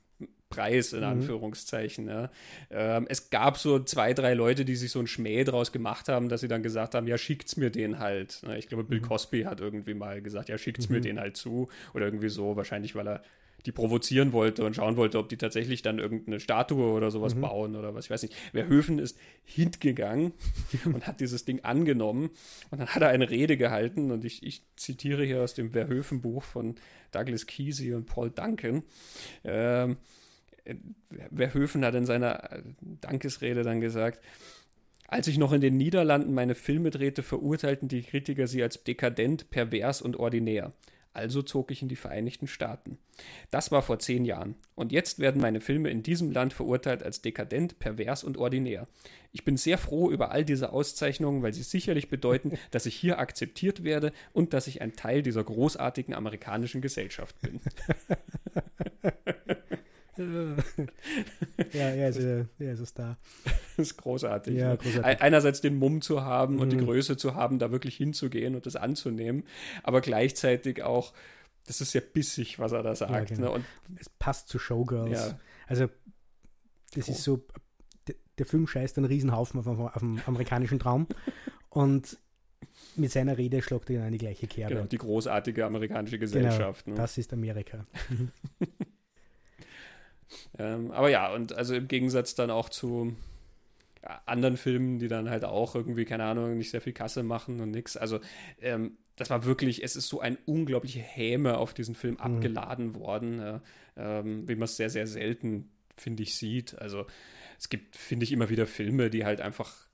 Preis in mhm. Anführungszeichen. Ja. Ähm, es gab so zwei, drei Leute, die sich so ein Schmäh draus gemacht haben, dass sie dann gesagt haben, ja, schickt's mir den halt. Ich glaube, Bill mhm. Cosby hat irgendwie mal gesagt, ja, schickt's mhm. mir den halt zu. Oder irgendwie so, wahrscheinlich, weil er die provozieren wollte und schauen wollte, ob die tatsächlich dann irgendeine Statue oder sowas mhm. bauen oder was, ich weiß nicht. Verhöfen ist hingegangen (laughs) und hat dieses Ding angenommen und dann hat er eine Rede gehalten und ich, ich zitiere hier aus dem Verhöfen-Buch von Douglas Kesey und Paul Duncan. Ähm, Verhoeven hat in seiner äh, Dankesrede dann gesagt, als ich noch in den Niederlanden meine Filme drehte, verurteilten die Kritiker sie als dekadent, pervers und ordinär. Also zog ich in die Vereinigten Staaten. Das war vor zehn Jahren. Und jetzt werden meine Filme in diesem Land verurteilt als dekadent, pervers und ordinär. Ich bin sehr froh über all diese Auszeichnungen, weil sie sicherlich bedeuten, (laughs) dass ich hier akzeptiert werde und dass ich ein Teil dieser großartigen amerikanischen Gesellschaft bin. (laughs) (laughs) ja, er ist, er ist ein Star. Das ist großartig. Ja, ne? großartig. Einerseits den Mumm zu haben und die mhm. Größe zu haben, da wirklich hinzugehen und das anzunehmen, aber gleichzeitig auch, das ist ja bissig, was er da sagt. Ja, genau. ne? und es passt zu Showgirls. Ja. Also, das oh. ist so, der, Film scheißt einen Riesenhaufen auf, auf, auf den amerikanischen Traum (laughs) und mit seiner Rede schlagt er in die gleiche Kerbe. Genau, die großartige amerikanische genau, Gesellschaft. Genau, ne? Das ist Amerika. (laughs) Ähm, aber ja, und also im Gegensatz dann auch zu anderen Filmen, die dann halt auch irgendwie, keine Ahnung, nicht sehr viel Kasse machen und nix. Also, ähm, das war wirklich, es ist so ein unglaubliche Häme auf diesen Film mhm. abgeladen worden, ja, ähm, wie man es sehr, sehr selten, finde ich, sieht. Also, es gibt, finde ich, immer wieder Filme, die halt einfach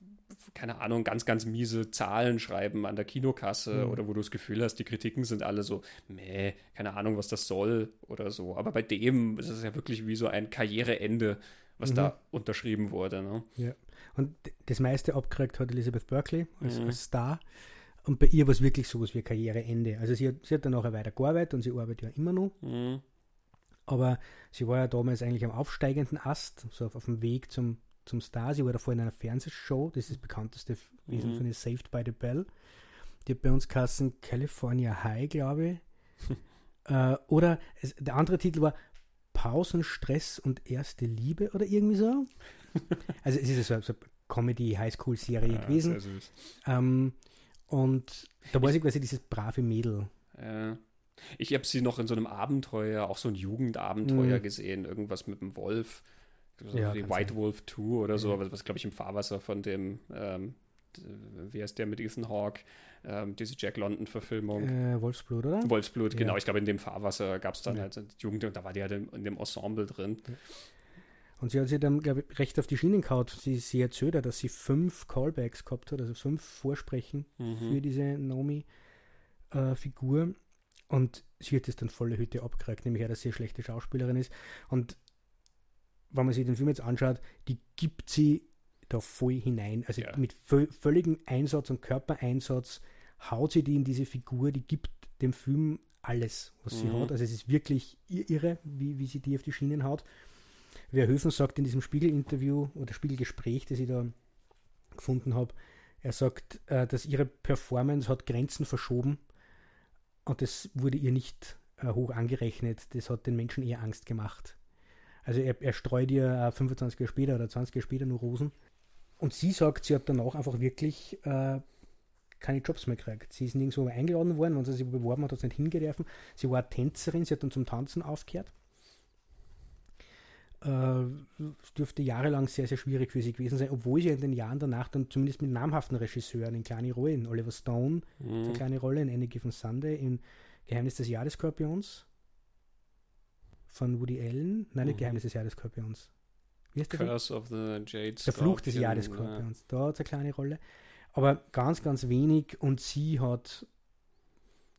keine Ahnung, ganz, ganz miese Zahlen schreiben an der Kinokasse mhm. oder wo du das Gefühl hast, die Kritiken sind alle so, meh, keine Ahnung, was das soll oder so. Aber bei dem ist es ja wirklich wie so ein Karriereende, was mhm. da unterschrieben wurde. Ne? Ja. Und das meiste abgekriegt hat Elizabeth Berkeley als, mhm. als Star. Und bei ihr war es wirklich so was wie Karriereende. Also sie hat, sie hat dann nachher weiter gearbeitet und sie arbeitet ja immer noch. Mhm. Aber sie war ja damals eigentlich am aufsteigenden Ast, so auf, auf dem Weg zum zum Star. Sie war davor in einer Fernsehshow, das ist das bekannteste Wesen mhm. von ihr, Saved by the Bell. Die hat bei uns kassen California High, glaube ich. (laughs) äh, oder es, der andere Titel war Pausen, Stress und erste Liebe oder irgendwie so. (laughs) also es ist so, so eine Comedy-Highschool-Serie ja, gewesen. Ähm, und da weiß ich quasi dieses brave Mädel. Ja. Ich habe sie noch in so einem Abenteuer, auch so ein Jugendabenteuer mhm. gesehen, irgendwas mit dem Wolf ja, wie White sein. Wolf 2 oder so, was, was glaube ich im Fahrwasser von dem, ähm, wie heißt der mit Ethan Hawke, ähm, diese Jack London-Verfilmung. Äh, Wolfsblut, oder? Wolfsblut, genau. Ja. Ich glaube, in dem Fahrwasser gab es dann ja. halt Jugend und da war die halt in, in dem Ensemble drin. Und sie hat sich dann, glaube ich, recht auf die Schienen gehauen. Sie, sie erzählt ja, dass sie fünf Callbacks gehabt hat, also fünf Vorsprechen Mhm. für diese Naomi-Figur. und sie hat das dann volle Hütte abgekriegt, nämlich auch, dass sie eine schlechte Schauspielerin ist. Und wenn man sich den Film jetzt anschaut, die gibt sie da voll hinein. Also Ja. mit vö völligem Einsatz und Körpereinsatz haut sie die in diese Figur, die gibt dem Film alles, was sie Mhm. hat. Also es ist wirklich ir- irre, wie, wie sie die auf die Schienen haut. Verhoeven sagt in diesem Spiegel-Interview oder Spiegelgespräch, das ich da gefunden habe, er sagt, äh, dass ihre Performance hat Grenzen verschoben und das wurde ihr nicht äh, hoch angerechnet. Das hat den Menschen eher Angst gemacht. Also er, er streut ihr äh, 25 Jahre später oder 20 Jahre später nur Rosen. Und sie sagt, sie hat danach einfach wirklich äh, keine Jobs mehr gekriegt. Sie ist nirgendwo eingeladen worden, wenn sie sich beworben hat, hat sie nicht hingedürfen. Sie war Tänzerin, sie hat dann zum Tanzen aufgehört. Äh, es dürfte jahrelang sehr, sehr schwierig für sie gewesen sein, obwohl sie in den Jahren danach dann zumindest mit namhaften Regisseuren in kleine Rollen, Oliver Stone, eine Mhm. kleine Rolle in Any Given Sunday, in Geheimnis des Jahreskorpions von Woody Allen. Nein, nicht Mhm. Geheimnis des Jahreskorpions. Wie heißt der Film? Curse of the Jade Der Fluch des Scorpion, Jahreskorpions. Da hat es eine kleine Rolle. Aber ganz, ganz wenig und sie hat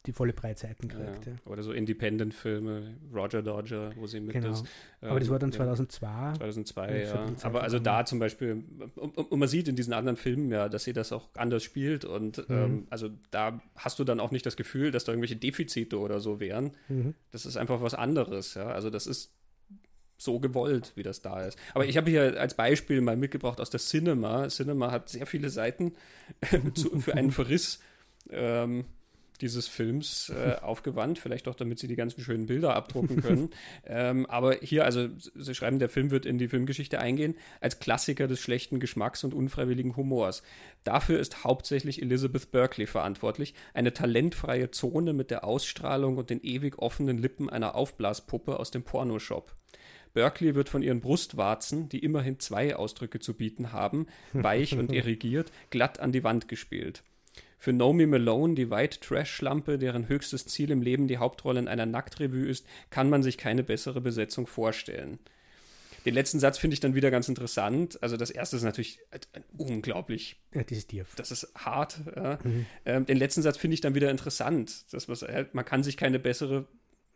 die volle Breitseiten Ja. gekriegt. Ja. Oder so Independent-Filme, Roger Dodger, wo sie mit Genau. ist. Aber das war dann ähm, 2002. 2002, Ja, Aber also da zum Beispiel, und, und man sieht in diesen anderen Filmen ja, dass sie das auch anders spielt und ähm, also da hast du dann auch nicht das Gefühl, dass da irgendwelche Defizite oder so wären. Mhm. Das ist einfach was anderes, ja. Also das ist so gewollt, wie das da ist. Aber ich habe hier als Beispiel mal mitgebracht aus der Cinema. Cinema hat sehr viele Seiten (laughs) zu, für einen (laughs) Verriss ähm, dieses Films äh, (laughs) aufgewandt, vielleicht auch damit sie die ganzen schönen Bilder abdrucken können. (laughs) ähm, aber hier, also sie schreiben, der Film wird in die Filmgeschichte eingehen, als Klassiker des schlechten Geschmacks und unfreiwilligen Humors. Dafür ist hauptsächlich Elizabeth Berkley verantwortlich, eine talentfreie Zone mit der Ausstrahlung und den ewig offenen Lippen einer Aufblaspuppe aus dem Pornoshop. Berkeley wird von ihren Brustwarzen, die immerhin zwei Ausdrücke zu bieten haben, weich und (laughs) erigiert, glatt an die Wand gespielt. Für Naomi Malone, die White-Trash-Schlampe, deren höchstes Ziel im Leben die Hauptrolle in einer Nacktrevue ist, kann man sich keine bessere Besetzung vorstellen. Den letzten Satz finde ich dann wieder ganz interessant. Also das erste ist natürlich unglaublich Ja, das ist tief. das ist hart. Ja. Mhm. Ähm, den letzten Satz finde ich dann wieder interessant. Das, was, äh, man kann sich keine bessere Mhm.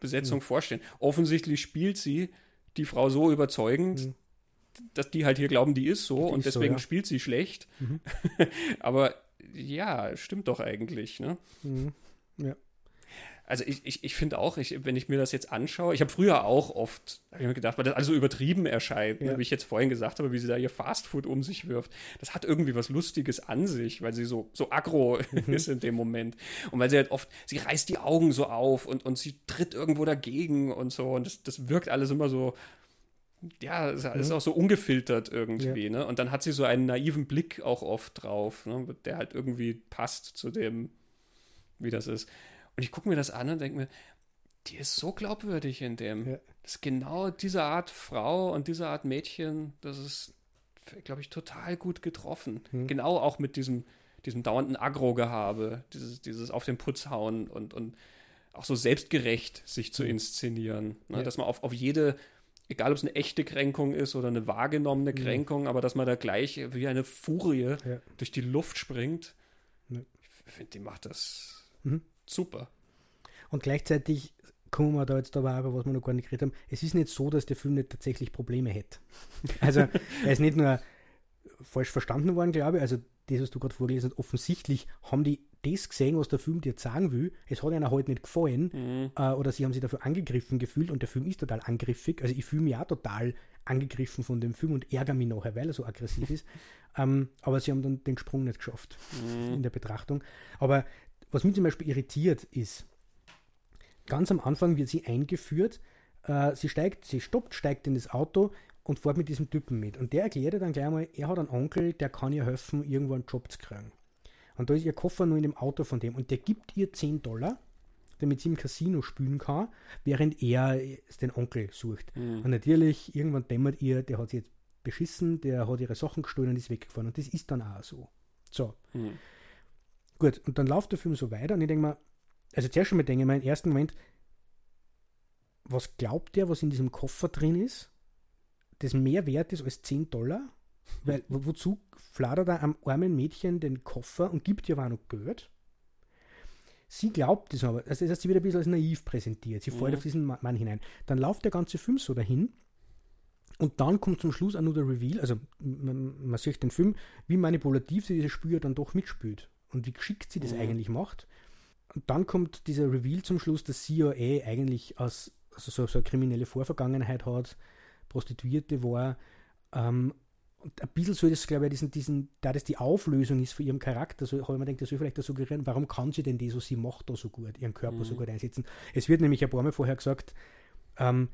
Besetzung vorstellen. Offensichtlich spielt sie die Frau so überzeugend, Mhm. dass die halt hier glauben, die ist so Die und ist so, deswegen ja. spielt sie schlecht. Mhm. (laughs) Aber ja, stimmt doch eigentlich. Ne? Mhm. Ja. Also ich, ich, ich finde auch, ich, wenn ich mir das jetzt anschaue, ich habe früher auch oft gedacht, weil das alles so übertrieben erscheint, Ja. ne, wie ich jetzt vorhin gesagt habe, wie sie da ihr Fastfood um sich wirft. Das hat irgendwie was Lustiges an sich, weil sie so, so aggro Mhm. (laughs) ist in dem Moment. Und weil sie halt oft, sie reißt die Augen so auf und, und sie tritt irgendwo dagegen und so. Und das, das wirkt alles immer so, ja, es ist Mhm. auch so ungefiltert irgendwie, ne? Und dann hat sie so einen naiven Blick auch oft drauf, ne? der halt irgendwie passt zu dem, wie das ist. Und ich gucke mir das an und denke mir, die ist so glaubwürdig in dem. Ja. Das ist genau diese Art Frau und diese Art Mädchen, das ist, glaube ich, total gut getroffen. Hm. Genau auch mit diesem, diesem dauernden Agro-Gehabe, dieses, dieses auf den Putz hauen und, und auch so selbstgerecht sich zu Hm. inszenieren. Ne? Ja. Dass man auf, auf jede, egal ob es eine echte Kränkung ist oder eine wahrgenommene Ja. Kränkung, aber dass man da gleich wie eine Furie Ja. durch die Luft springt. Ja. Ich finde, die macht das Mhm. super. Und gleichzeitig kommen wir da jetzt aber auch, über was wir noch gar nicht geredet haben. Es ist nicht so, dass der Film nicht tatsächlich Probleme hätte. Also (laughs) er ist nicht nur falsch verstanden worden, glaube ich. Also das, was du gerade vorgelesen hast, offensichtlich haben die das gesehen, was der Film dir sagen will. Es hat ihnen halt nicht gefallen Mhm. äh, oder sie haben sich dafür angegriffen gefühlt und der Film ist total angriffig. Also ich fühle mich auch total angegriffen von dem Film und ärgere mich nachher, weil er so aggressiv ist. (laughs) Ähm, aber sie haben dann den Sprung nicht geschafft Mhm. in der Betrachtung. Aber was mich zum Beispiel irritiert ist, ganz am Anfang wird sie eingeführt, äh, sie steigt, sie stoppt, steigt in das Auto und fährt mit diesem Typen mit. Und der erklärt ihr dann gleich mal, er hat einen Onkel, der kann ihr helfen, irgendwo einen Job zu kriegen. Und da ist ihr Koffer nur in dem Auto von dem und der gibt ihr 10 Dollar, damit sie im Casino spielen kann, während er den Onkel sucht. Mhm. Und natürlich, irgendwann dämmert ihr, der hat sie jetzt beschissen, der hat ihre Sachen gestohlen und ist weggefahren. Und das ist dann auch so. So, Mhm. gut. Und dann läuft der Film so weiter und ich denke mal, also zuerst schon mal denke ich mir im ersten Moment, was glaubt der, was in diesem Koffer drin ist? Das mehr wert ist als 10 Dollar, weil wo, wozu fladert er am armen Mädchen den Koffer und gibt ihr aber auch noch Geld? Sie glaubt es aber, also das heißt, sie wird ein bisschen als naiv präsentiert. Sie mhm. fällt auf diesen Mann hinein. Dann läuft der ganze Film so dahin und dann kommt zum Schluss auch nur der Reveal, also man, man sieht den Film, wie manipulativ sie dieses Spiel dann doch mitspielt und wie geschickt sie das mhm. eigentlich macht. Und dann kommt dieser Reveal zum Schluss, dass sie ja eh eigentlich aus, also so, so eine kriminelle Vorvergangenheit hat, Prostituierte war ähm, und ein bisschen soll das, glaube ich, diesen, diesen, da das die Auflösung ist für ihren Charakter, so habe ich mir gedacht, das soll vielleicht da suggerieren, warum kann sie denn die so, sie macht da so gut, ihren Körper mhm. so gut einsetzen. Es wird nämlich ein paar Mal vorher gesagt, ähm,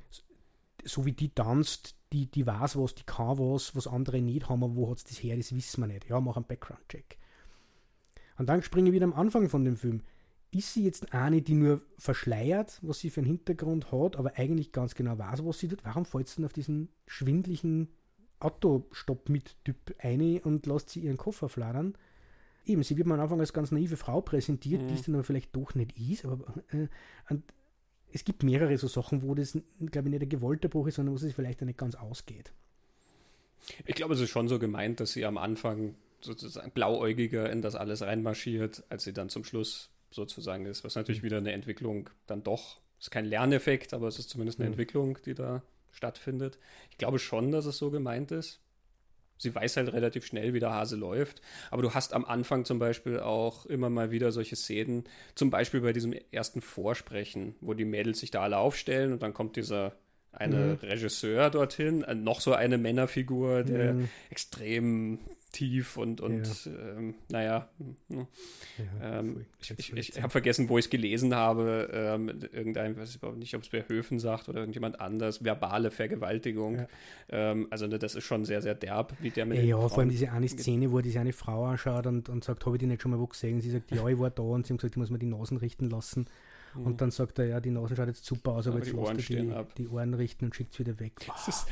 so wie die tanzt, die, die weiß was, die kann was, was andere nicht haben, aber wo hat es das her, das wissen wir nicht. Ja, mach einen Background-Check. Und dann springe ich wieder am Anfang von dem Film. Ist sie jetzt eine, die nur verschleiert, was sie für einen Hintergrund hat, aber eigentlich ganz genau weiß, was sie tut? Warum fällt sie denn auf diesen schwindlichen Autostopp mit Typ eine und lässt sie ihren Koffer fladern. Eben, sie wird am Anfang als ganz naive Frau präsentiert, mhm. die es dann aber vielleicht doch nicht ist. Aber äh, es gibt mehrere so Sachen, wo das, glaube ich, nicht ein gewollter Bruch ist, sondern wo es vielleicht nicht ganz ausgeht. Ich glaube, es ist schon so gemeint, dass sie am Anfang sozusagen blauäugiger in das alles reinmarschiert, als sie dann zum Schluss sozusagen ist. Was natürlich wieder eine Entwicklung dann doch, ist kein Lerneffekt, aber es ist zumindest eine mhm. Entwicklung, die da stattfindet. Ich glaube schon, dass es so gemeint ist. Sie weiß halt relativ schnell, wie der Hase läuft. Aber du hast am Anfang zum Beispiel auch immer mal wieder solche Szenen, zum Beispiel bei diesem ersten Vorsprechen, wo die Mädels sich da alle aufstellen und dann kommt dieser eine mhm. Regisseur dorthin, äh, noch so eine Männerfigur, der mhm. extrem tief und, und ja. ähm, naja, ja, ähm, ich, ich, ich habe vergessen, wo ich es gelesen habe. Ähm, irgendein, weiß ich nicht, ob es bei Höfen sagt oder irgendjemand anders, verbale Vergewaltigung. Ja. Ähm, also ne, das ist schon sehr, sehr derb, wie der mit Ja, vor allem diese eine Szene, wo er diese eine Frau anschaut und, und sagt, habe ich die nicht schon mal wo gesehen? Sie sagt, ja, ich war da und sie haben gesagt, ich muss mir die Nasen richten lassen. Mhm. Und dann sagt er, ja, die Nase schaut jetzt super aus, aber, aber jetzt lässt er die, die, Ohren richten und schickt es wieder weg. (laughs) Ist,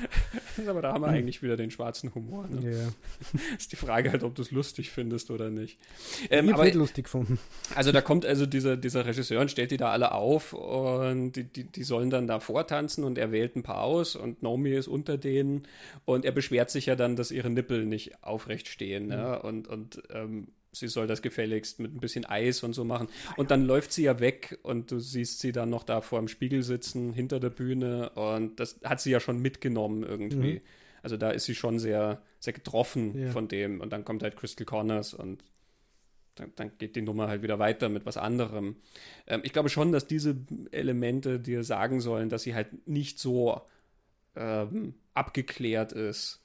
aber da haben wir eigentlich wieder den schwarzen Humor. Ne? Ja. (laughs) ist die Frage halt, ob du es lustig findest oder nicht. Ähm, ich aber lustig gefunden. Also da kommt also dieser, dieser Regisseur und stellt die da alle auf und die, die, die sollen dann da vortanzen und er wählt ein paar aus und Naomi ist unter denen und er beschwert sich ja dann, dass ihre Nippel nicht aufrecht stehen. Ne? Mhm. Und, und ähm, sie soll das gefälligst mit ein bisschen Eis und so machen. Und dann läuft sie ja weg und du siehst sie dann noch da vor dem Spiegel sitzen, hinter der Bühne. Und das hat sie ja schon mitgenommen irgendwie. Mhm. Also da ist sie schon sehr, sehr getroffen ja. von dem. Und dann kommt halt Crystal Corners und dann, dann, geht die Nummer halt wieder weiter mit was anderem. Ähm, ich glaube schon, dass diese Elemente dir sagen sollen, dass sie halt nicht so ähm, abgeklärt ist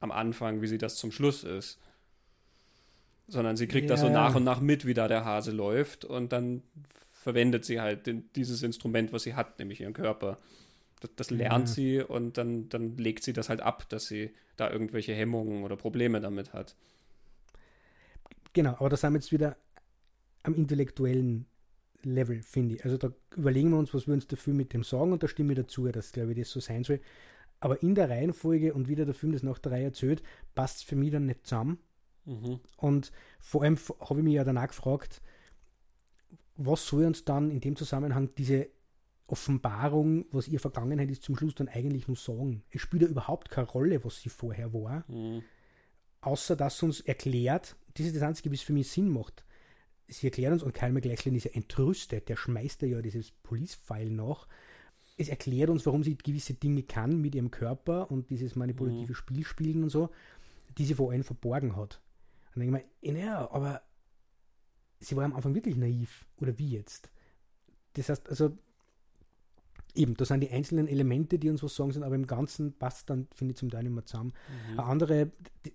am Anfang, wie sie das zum Schluss ist sondern sie kriegt ja. das so nach und nach mit, wie da der Hase läuft und dann verwendet sie halt den, dieses Instrument, was sie hat, nämlich ihren Körper. Das, das lernt ja. sie und dann, dann legt sie das halt ab, dass sie da irgendwelche Hemmungen oder Probleme damit hat. Genau, aber da sind wir jetzt wieder am intellektuellen Level, finde ich. Also da überlegen wir uns, was wir uns Film mit dem sagen und da stimme ich dazu, dass, glaube ich, das so sein soll. Aber in der Reihenfolge und wie der Film das nach der Reihe erzählt, passt es für mich dann nicht zusammen. Mhm. Und vor allem habe ich mich ja danach gefragt, was soll uns dann in dem Zusammenhang diese Offenbarung, was ihr Vergangenheit ist, zum Schluss dann eigentlich nur sagen? Es spielt ja überhaupt keine Rolle, was sie vorher war, mhm. außer dass sie uns erklärt, das ist das Einzige, was für mich Sinn macht. Sie erklärt uns, und Kyle McLachlan ist ja entrüstet, der schmeißt ja dieses Police-File nach. Es erklärt uns, warum sie gewisse Dinge kann mit ihrem Körper und dieses manipulative mhm. Spiel spielen und so, die sie vor allem verborgen hat. Und dann denke ich mir, ja, aber sie war am Anfang wirklich naiv. Oder wie jetzt? Das heißt, also, eben, da sind die einzelnen Elemente, die uns was sagen sind, aber im Ganzen passt dann, finde ich, zum Teil immer zusammen. Mhm. Eine andere, die,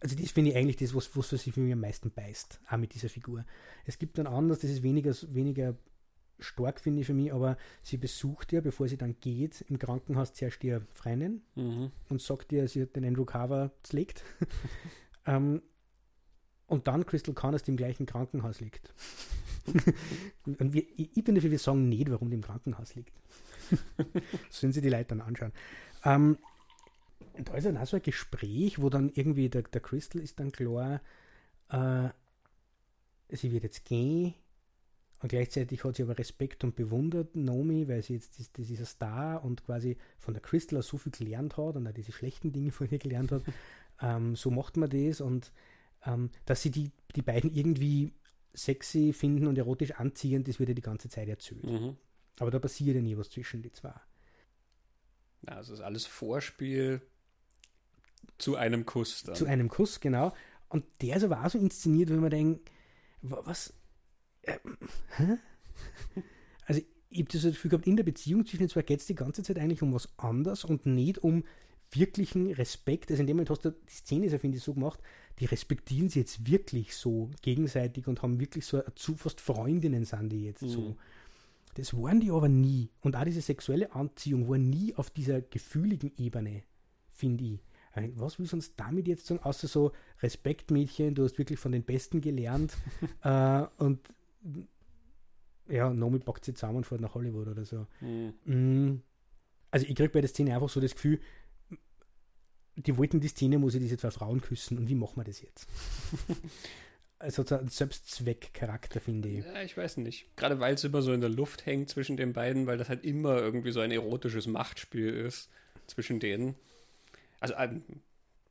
also das finde ich eigentlich das, was, was sich für mich am meisten beißt, auch mit dieser Figur. Es gibt dann anders, das ist weniger, weniger stark, finde ich für mich, aber sie besucht ja, bevor sie dann geht, im Krankenhaus zuerst ihr Freundin mhm. und sagt ihr, sie hat den Andrew Carver zlegt. (laughs) ähm, und dann Crystal Connors, die im gleichen Krankenhaus liegt. (laughs) und wir, ich, bin dafür, wir sagen nicht, warum die im Krankenhaus liegt. (laughs) Sollen sie die Leute dann anschauen. Ähm, und da ist dann auch so ein Gespräch, wo dann irgendwie der, der Crystal ist dann klar, äh, sie wird jetzt gehen, Und gleichzeitig hat sie aber Respekt und bewundert Nomi, weil sie jetzt das, dieser Star und quasi von der Crystal so viel gelernt hat und auch diese schlechten Dinge von ihr gelernt hat. (laughs) ähm, so macht man das und ähm, dass sie die, die beiden irgendwie sexy finden und erotisch anziehend, das wird ja die ganze Zeit erzählt. Mhm. Aber da passiert ja nie was zwischen die zwei. Also ist alles Vorspiel zu einem Kuss dann. Zu einem Kuss, genau. Und der ist aber auch so inszeniert, wenn man denkt, was, äh? (laughs) Also, ich habe das Gefühl gehabt, in der Beziehung zwischen den zwei geht es die ganze Zeit eigentlich um was anderes und nicht um wirklichen Respekt. Also, in dem Moment hast du die Szene, ist ja, finde ich, so gemacht, die respektieren sie jetzt wirklich so gegenseitig und haben wirklich so zu fast Freundinnen sind die jetzt mhm. so. Das waren die aber nie. Und auch diese sexuelle Anziehung war nie auf dieser gefühligen Ebene, finde ich. Was willst du uns damit jetzt sagen, außer so Respekt, Mädchen, du hast wirklich von den Besten gelernt (laughs) äh, und ja, Nomi packt sie zusammen und fährt nach Hollywood oder so. Mhm. Also ich kriege bei der Szene einfach so das Gefühl, die wollten die Szene, muss ich diese zwei Frauen küssen und wie machen wir das jetzt? (laughs) also ein Selbstzweckcharakter, finde ich. Ja, ich weiß nicht. Gerade weil es immer so in der Luft hängt zwischen den beiden, weil das halt immer irgendwie so ein erotisches Machtspiel ist zwischen denen. Also ähm,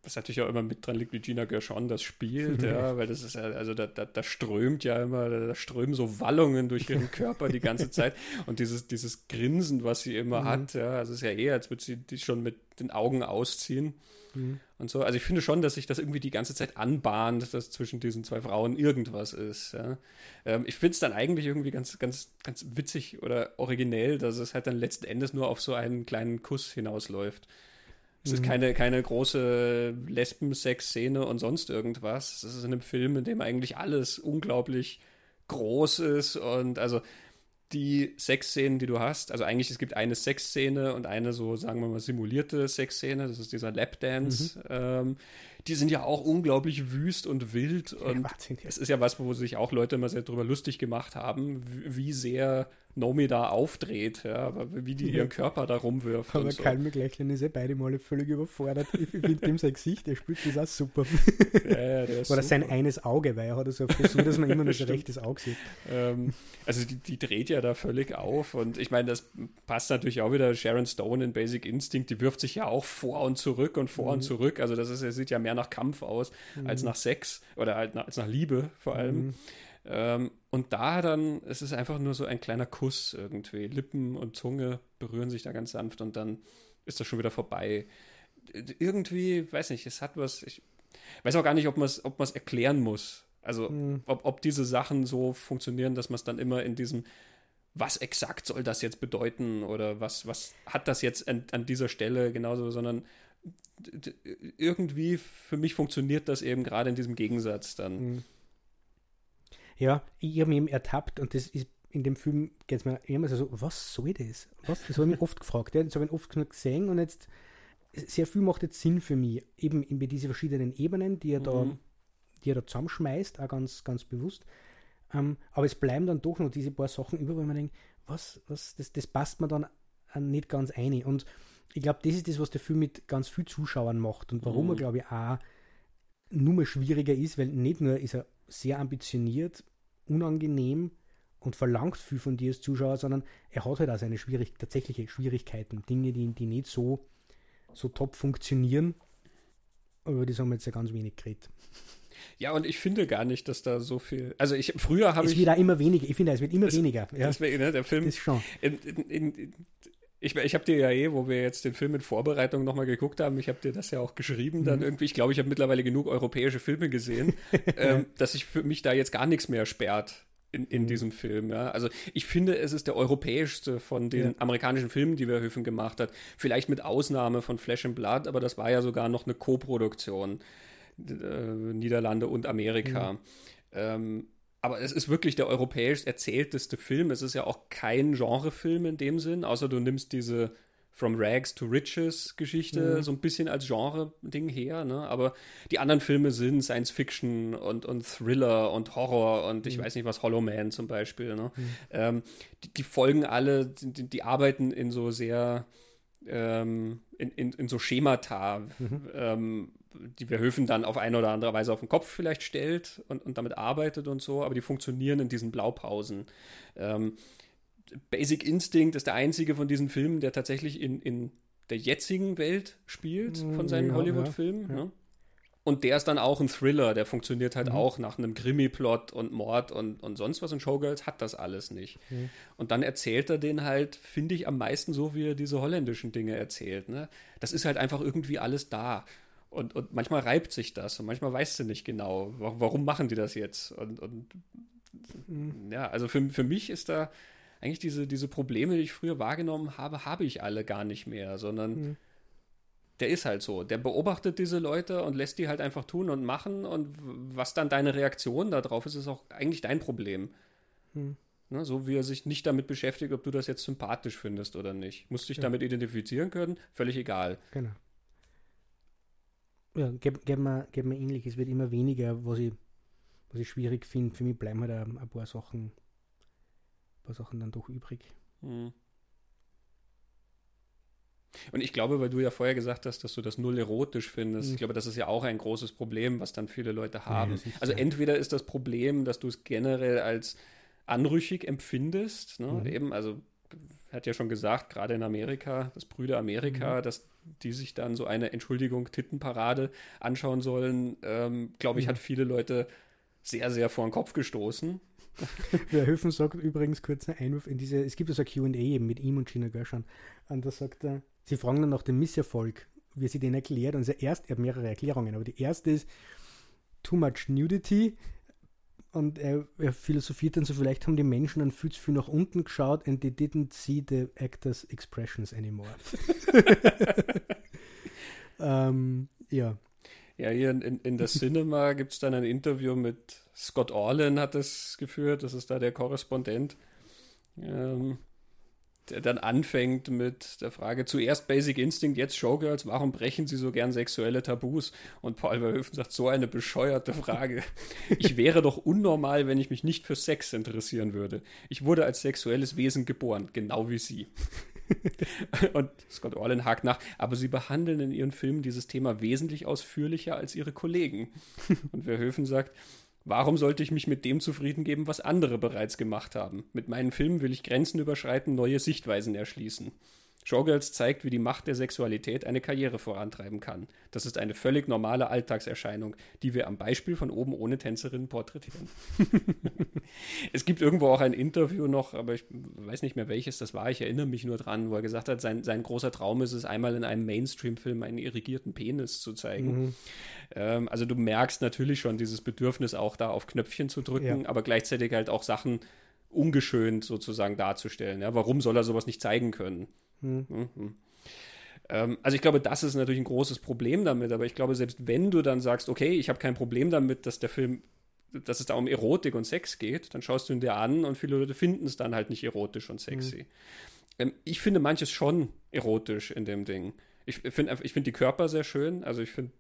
was natürlich auch immer mit dran liegt, wie Gina Gershon das spielt, ja, (laughs) weil das ist ja, also da, da, da strömt ja immer, da strömen so Wallungen durch ihren (laughs) Körper die ganze Zeit und dieses, dieses Grinsen, was sie immer mhm. hat, ja, also es ist ja eher, als würde sie die schon mit den Augen ausziehen mhm. und so. Also ich finde schon, dass sich das irgendwie die ganze Zeit anbahnt, dass zwischen diesen zwei Frauen irgendwas ist, ja. Ähm, ich finde es dann eigentlich irgendwie ganz, ganz, ganz witzig oder originell, dass es halt dann letzten Endes nur auf so einen kleinen Kuss hinausläuft. Es ist mhm. keine, keine große Lesben-Sex-Szene und sonst irgendwas. Es ist in einem Film, in dem eigentlich alles unglaublich groß ist und also die Sexszenen, die du hast, also eigentlich es gibt eine Sexszene und eine so, sagen wir mal, simulierte Sexszene, das ist dieser Lapdance, mhm. ähm, die sind ja auch unglaublich wüst und wild und es ist ja was, wo sich auch Leute immer sehr drüber lustig gemacht haben, wie sehr Nomi da aufdreht, ja, wie die ihren Körper da rumwirft. Aber so. Calm McLachlan ist ja beide Male völlig überfordert. Ich finde (laughs) dem sein Gesicht, der spielt das auch super. Ja, ja, Oder super. sein eines Auge, weil er hat so eine Frisur, dass man immer nur (laughs) sein rechtes Auge sieht. Ähm, also die, die, dreht ja da völlig auf und ich meine, das passt natürlich auch wieder Sharon Stone in Basic Instinct, die wirft sich ja auch vor und zurück und vor mhm. und zurück. Also das ist, sieht ja mehr nach Kampf aus mhm. als nach Sex oder halt als nach Liebe vor allem. Mhm. Ähm, und da dann, es ist einfach nur so ein kleiner Kuss irgendwie. Lippen und Zunge berühren sich da ganz sanft und dann ist das schon wieder vorbei. Irgendwie, weiß nicht, es hat was, ich weiß auch gar nicht, ob man es ob erklären muss. Also, mhm. ob, ob diese Sachen so funktionieren, dass man es dann immer in diesem, was exakt soll das jetzt bedeuten oder was, was hat das jetzt an, an dieser Stelle genauso, sondern irgendwie für mich funktioniert das eben gerade in diesem Gegensatz dann. Mhm. Ja, ich habe mich eben ertappt und das ist in dem Film geht es mir immer so, was soll das? Was? Das habe ich mich oft gefragt. Ja. Das habe ich oft gesehen und jetzt sehr viel macht jetzt Sinn für mich, eben in diese verschiedenen Ebenen, die er mhm. da, die er da zusammenschmeißt, auch ganz, ganz bewusst. Ähm, aber es bleiben dann doch noch diese paar Sachen über, wo man denkt, was, was, das, das passt mir dann nicht ganz ein. Und ich glaube, das ist das, was der Film mit ganz vielen Zuschauern macht und warum mhm. er, glaube ich, auch nur mal schwieriger ist, weil nicht nur ist er sehr ambitioniert, unangenehm und verlangt viel von dir als Zuschauer, sondern er hat halt auch seine schwierig, tatsächliche Schwierigkeiten, Dinge, die, die nicht so, so top funktionieren. Aber über das haben wir jetzt ja ganz wenig geredet. Ja, und ich finde gar nicht, dass da so viel. Also ich früher habe ich. Es wird auch immer weniger. Ich finde, es wird immer es, weniger. Ja. Deswegen, ne, der Film. Das schon. In, in, in, ich, ich habe dir ja eh, wo wir jetzt den Film in Vorbereitung nochmal geguckt haben, ich habe dir das ja auch geschrieben, dann mhm. irgendwie, ich glaube, ich habe mittlerweile genug europäische Filme gesehen, (laughs) ähm, dass sich für mich da jetzt gar nichts mehr sperrt in, in mhm. diesem Film. Ja. Also ich finde, es ist der europäischste von den ja. amerikanischen Filmen, die Verhoeven gemacht hat. Vielleicht mit Ausnahme von Flesh and Blood, aber das war ja sogar noch eine Co-Produktion. Äh, Niederlande und Amerika. Mhm. Ähm, aber es ist wirklich der europäisch erzählteste Film. Es ist ja auch kein Genrefilm in dem Sinn, außer du nimmst diese From Rags to Riches Geschichte mhm. so ein bisschen als Genre-Ding her. Ne? Aber die anderen Filme sind Science Fiction und, und Thriller und Horror und ich mhm. weiß nicht was, Hollow Man zum Beispiel. Ne? Mhm. Ähm, die, die, folgen alle, die, die, arbeiten in so sehr ähm, in, in, in, so Schemata, mhm. ähm, die Verhöfen dann auf eine oder andere Weise auf den Kopf vielleicht stellt und, und damit arbeitet und so, aber die funktionieren in diesen Blaupausen. Ähm, Basic Instinct ist der einzige von diesen Filmen, der tatsächlich in, in der jetzigen Welt spielt, von seinen ja, Hollywood-Filmen. Ja, ja. Ne? Und der ist dann auch ein Thriller, der funktioniert halt mhm. auch nach einem Krimi-Plot und Mord und, und sonst was. Und Showgirls hat das alles nicht. Mhm. Und dann erzählt er den halt, finde ich, am meisten so, wie er diese holländischen Dinge erzählt. Ne? Das ist halt einfach irgendwie alles da. Und, und manchmal reibt sich das und manchmal weißt du nicht genau, warum machen die das jetzt. Und, und mhm. ja, also für, für mich ist da eigentlich diese, diese Probleme, die ich früher wahrgenommen habe, habe ich alle gar nicht mehr, sondern mhm. der ist halt so. Der beobachtet diese Leute und lässt die halt einfach tun und machen und was dann deine Reaktion darauf ist, ist auch eigentlich dein Problem. Mhm. Ne, so wie er sich nicht damit beschäftigt, ob du das jetzt sympathisch findest oder nicht. Musst dich ja. damit identifizieren können, völlig egal. Genau. Ja, geht, geht, mir, geht mir ähnlich. Es wird immer weniger, was ich, was ich schwierig finde. Für mich bleiben halt ein, ein paar Sachen paar Sachen dann doch übrig. Hm. Und ich glaube, weil du ja vorher gesagt hast, dass du das null erotisch findest, mhm. ich glaube, das ist ja auch ein großes Problem, was dann viele Leute haben. Ja, also ja. entweder ist das Problem, dass du es generell als anrüchig empfindest, ne? mhm. eben, also hat ja schon gesagt, gerade in Amerika, das Brüder Amerika, mhm. dass die sich dann so eine Entschuldigung Tittenparade anschauen sollen, ähm, glaube ich, mhm. hat viele Leute sehr, sehr vor den Kopf gestoßen. (laughs) Der Höfen sagt übrigens kurz einen Einwurf in diese, es gibt also ein QA mit ihm und Gina Gershon. Und da sagt er, sie fragen dann nach dem Misserfolg, wie sie den erklärt. Und er erst, er hat mehrere Erklärungen, aber die erste ist too much nudity. Und er, er philosophiert dann so, vielleicht haben die Menschen dann viel zu viel nach unten geschaut and they didn't see the actors' expressions anymore. (laughs) ähm, ja. Ja, hier in, in der Cinema gibt es dann ein Interview mit Scott Orlin hat es geführt, das ist da der Korrespondent, ähm, der dann anfängt mit der Frage, zuerst Basic Instinct, jetzt Showgirls, warum brechen sie so gern sexuelle Tabus? Und Paul Verhoeven sagt, so eine bescheuerte Frage. (laughs) Ich wäre doch unnormal, wenn ich mich nicht für Sex interessieren würde. Ich wurde als sexuelles Wesen geboren, genau wie sie. (laughs) und Scott Orlin hakt nach, aber sie behandeln in ihren Filmen dieses Thema wesentlich ausführlicher als ihre Kollegen. (laughs) Und Verhoeven sagt, Warum sollte ich mich mit dem zufrieden geben, was andere bereits gemacht haben? Mit meinen Filmen will ich Grenzen überschreiten, neue Sichtweisen erschließen. Showgirls zeigt, wie die Macht der Sexualität eine Karriere vorantreiben kann. Das ist eine völlig normale Alltagserscheinung, die wir am Beispiel von oben ohne Tänzerinnen porträtieren. (laughs) es gibt irgendwo auch ein Interview noch, aber ich weiß nicht mehr welches das war, ich erinnere mich nur dran, wo er gesagt hat, sein, sein großer Traum ist es, einmal in einem Mainstream-Film einen irrigierten Penis zu zeigen. Mhm. Ähm, also du merkst natürlich schon dieses Bedürfnis auch da auf Knöpfchen zu drücken, ja. aber gleichzeitig halt auch Sachen ungeschönt sozusagen darzustellen. Ja? Warum soll er sowas nicht zeigen können? Hm. Mhm. Ähm, also ich glaube, das ist natürlich ein großes Problem damit, aber ich glaube, selbst wenn du dann sagst, okay, ich habe kein Problem damit, dass der Film, dass es da um Erotik und Sex geht, dann schaust du ihn dir an und viele Leute finden es dann halt nicht erotisch und sexy. Mhm. Ähm, ich finde manches schon erotisch in dem Ding. Ich finde ich find die Körper sehr schön, also ich finde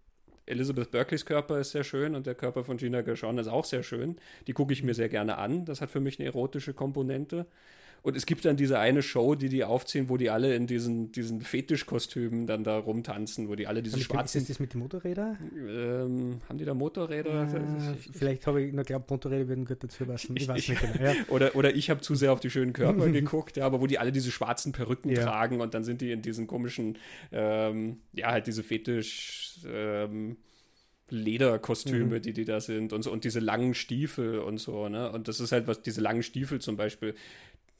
Elizabeth Berkeleys Körper ist sehr schön und der Körper von Gina Gershon ist auch sehr schön. Die gucke ich mir sehr gerne an. Das hat für mich eine erotische Komponente. Und es gibt dann diese eine Show, die die aufziehen, wo die alle in diesen, diesen Fetischkostümen dann da rumtanzen, wo die alle diese mit schwarzen. Ist das mit den Motorrädern? Ähm, haben die da Motorräder? Äh, vielleicht habe ich, ich glaube, Motorräder würden gut dazu passen. Ich, weiß nicht genau. Ja. (laughs) Oder, oder ich habe zu sehr auf die schönen Körper (laughs) geguckt, ja, aber wo die alle diese schwarzen Perücken ja. tragen und dann sind die in diesen komischen, ähm, ja, halt diese Fetisch. Ähm, Lederkostüme, mhm. die die da sind und so und diese langen Stiefel und so, ne? Und das ist halt was, diese langen Stiefel zum Beispiel,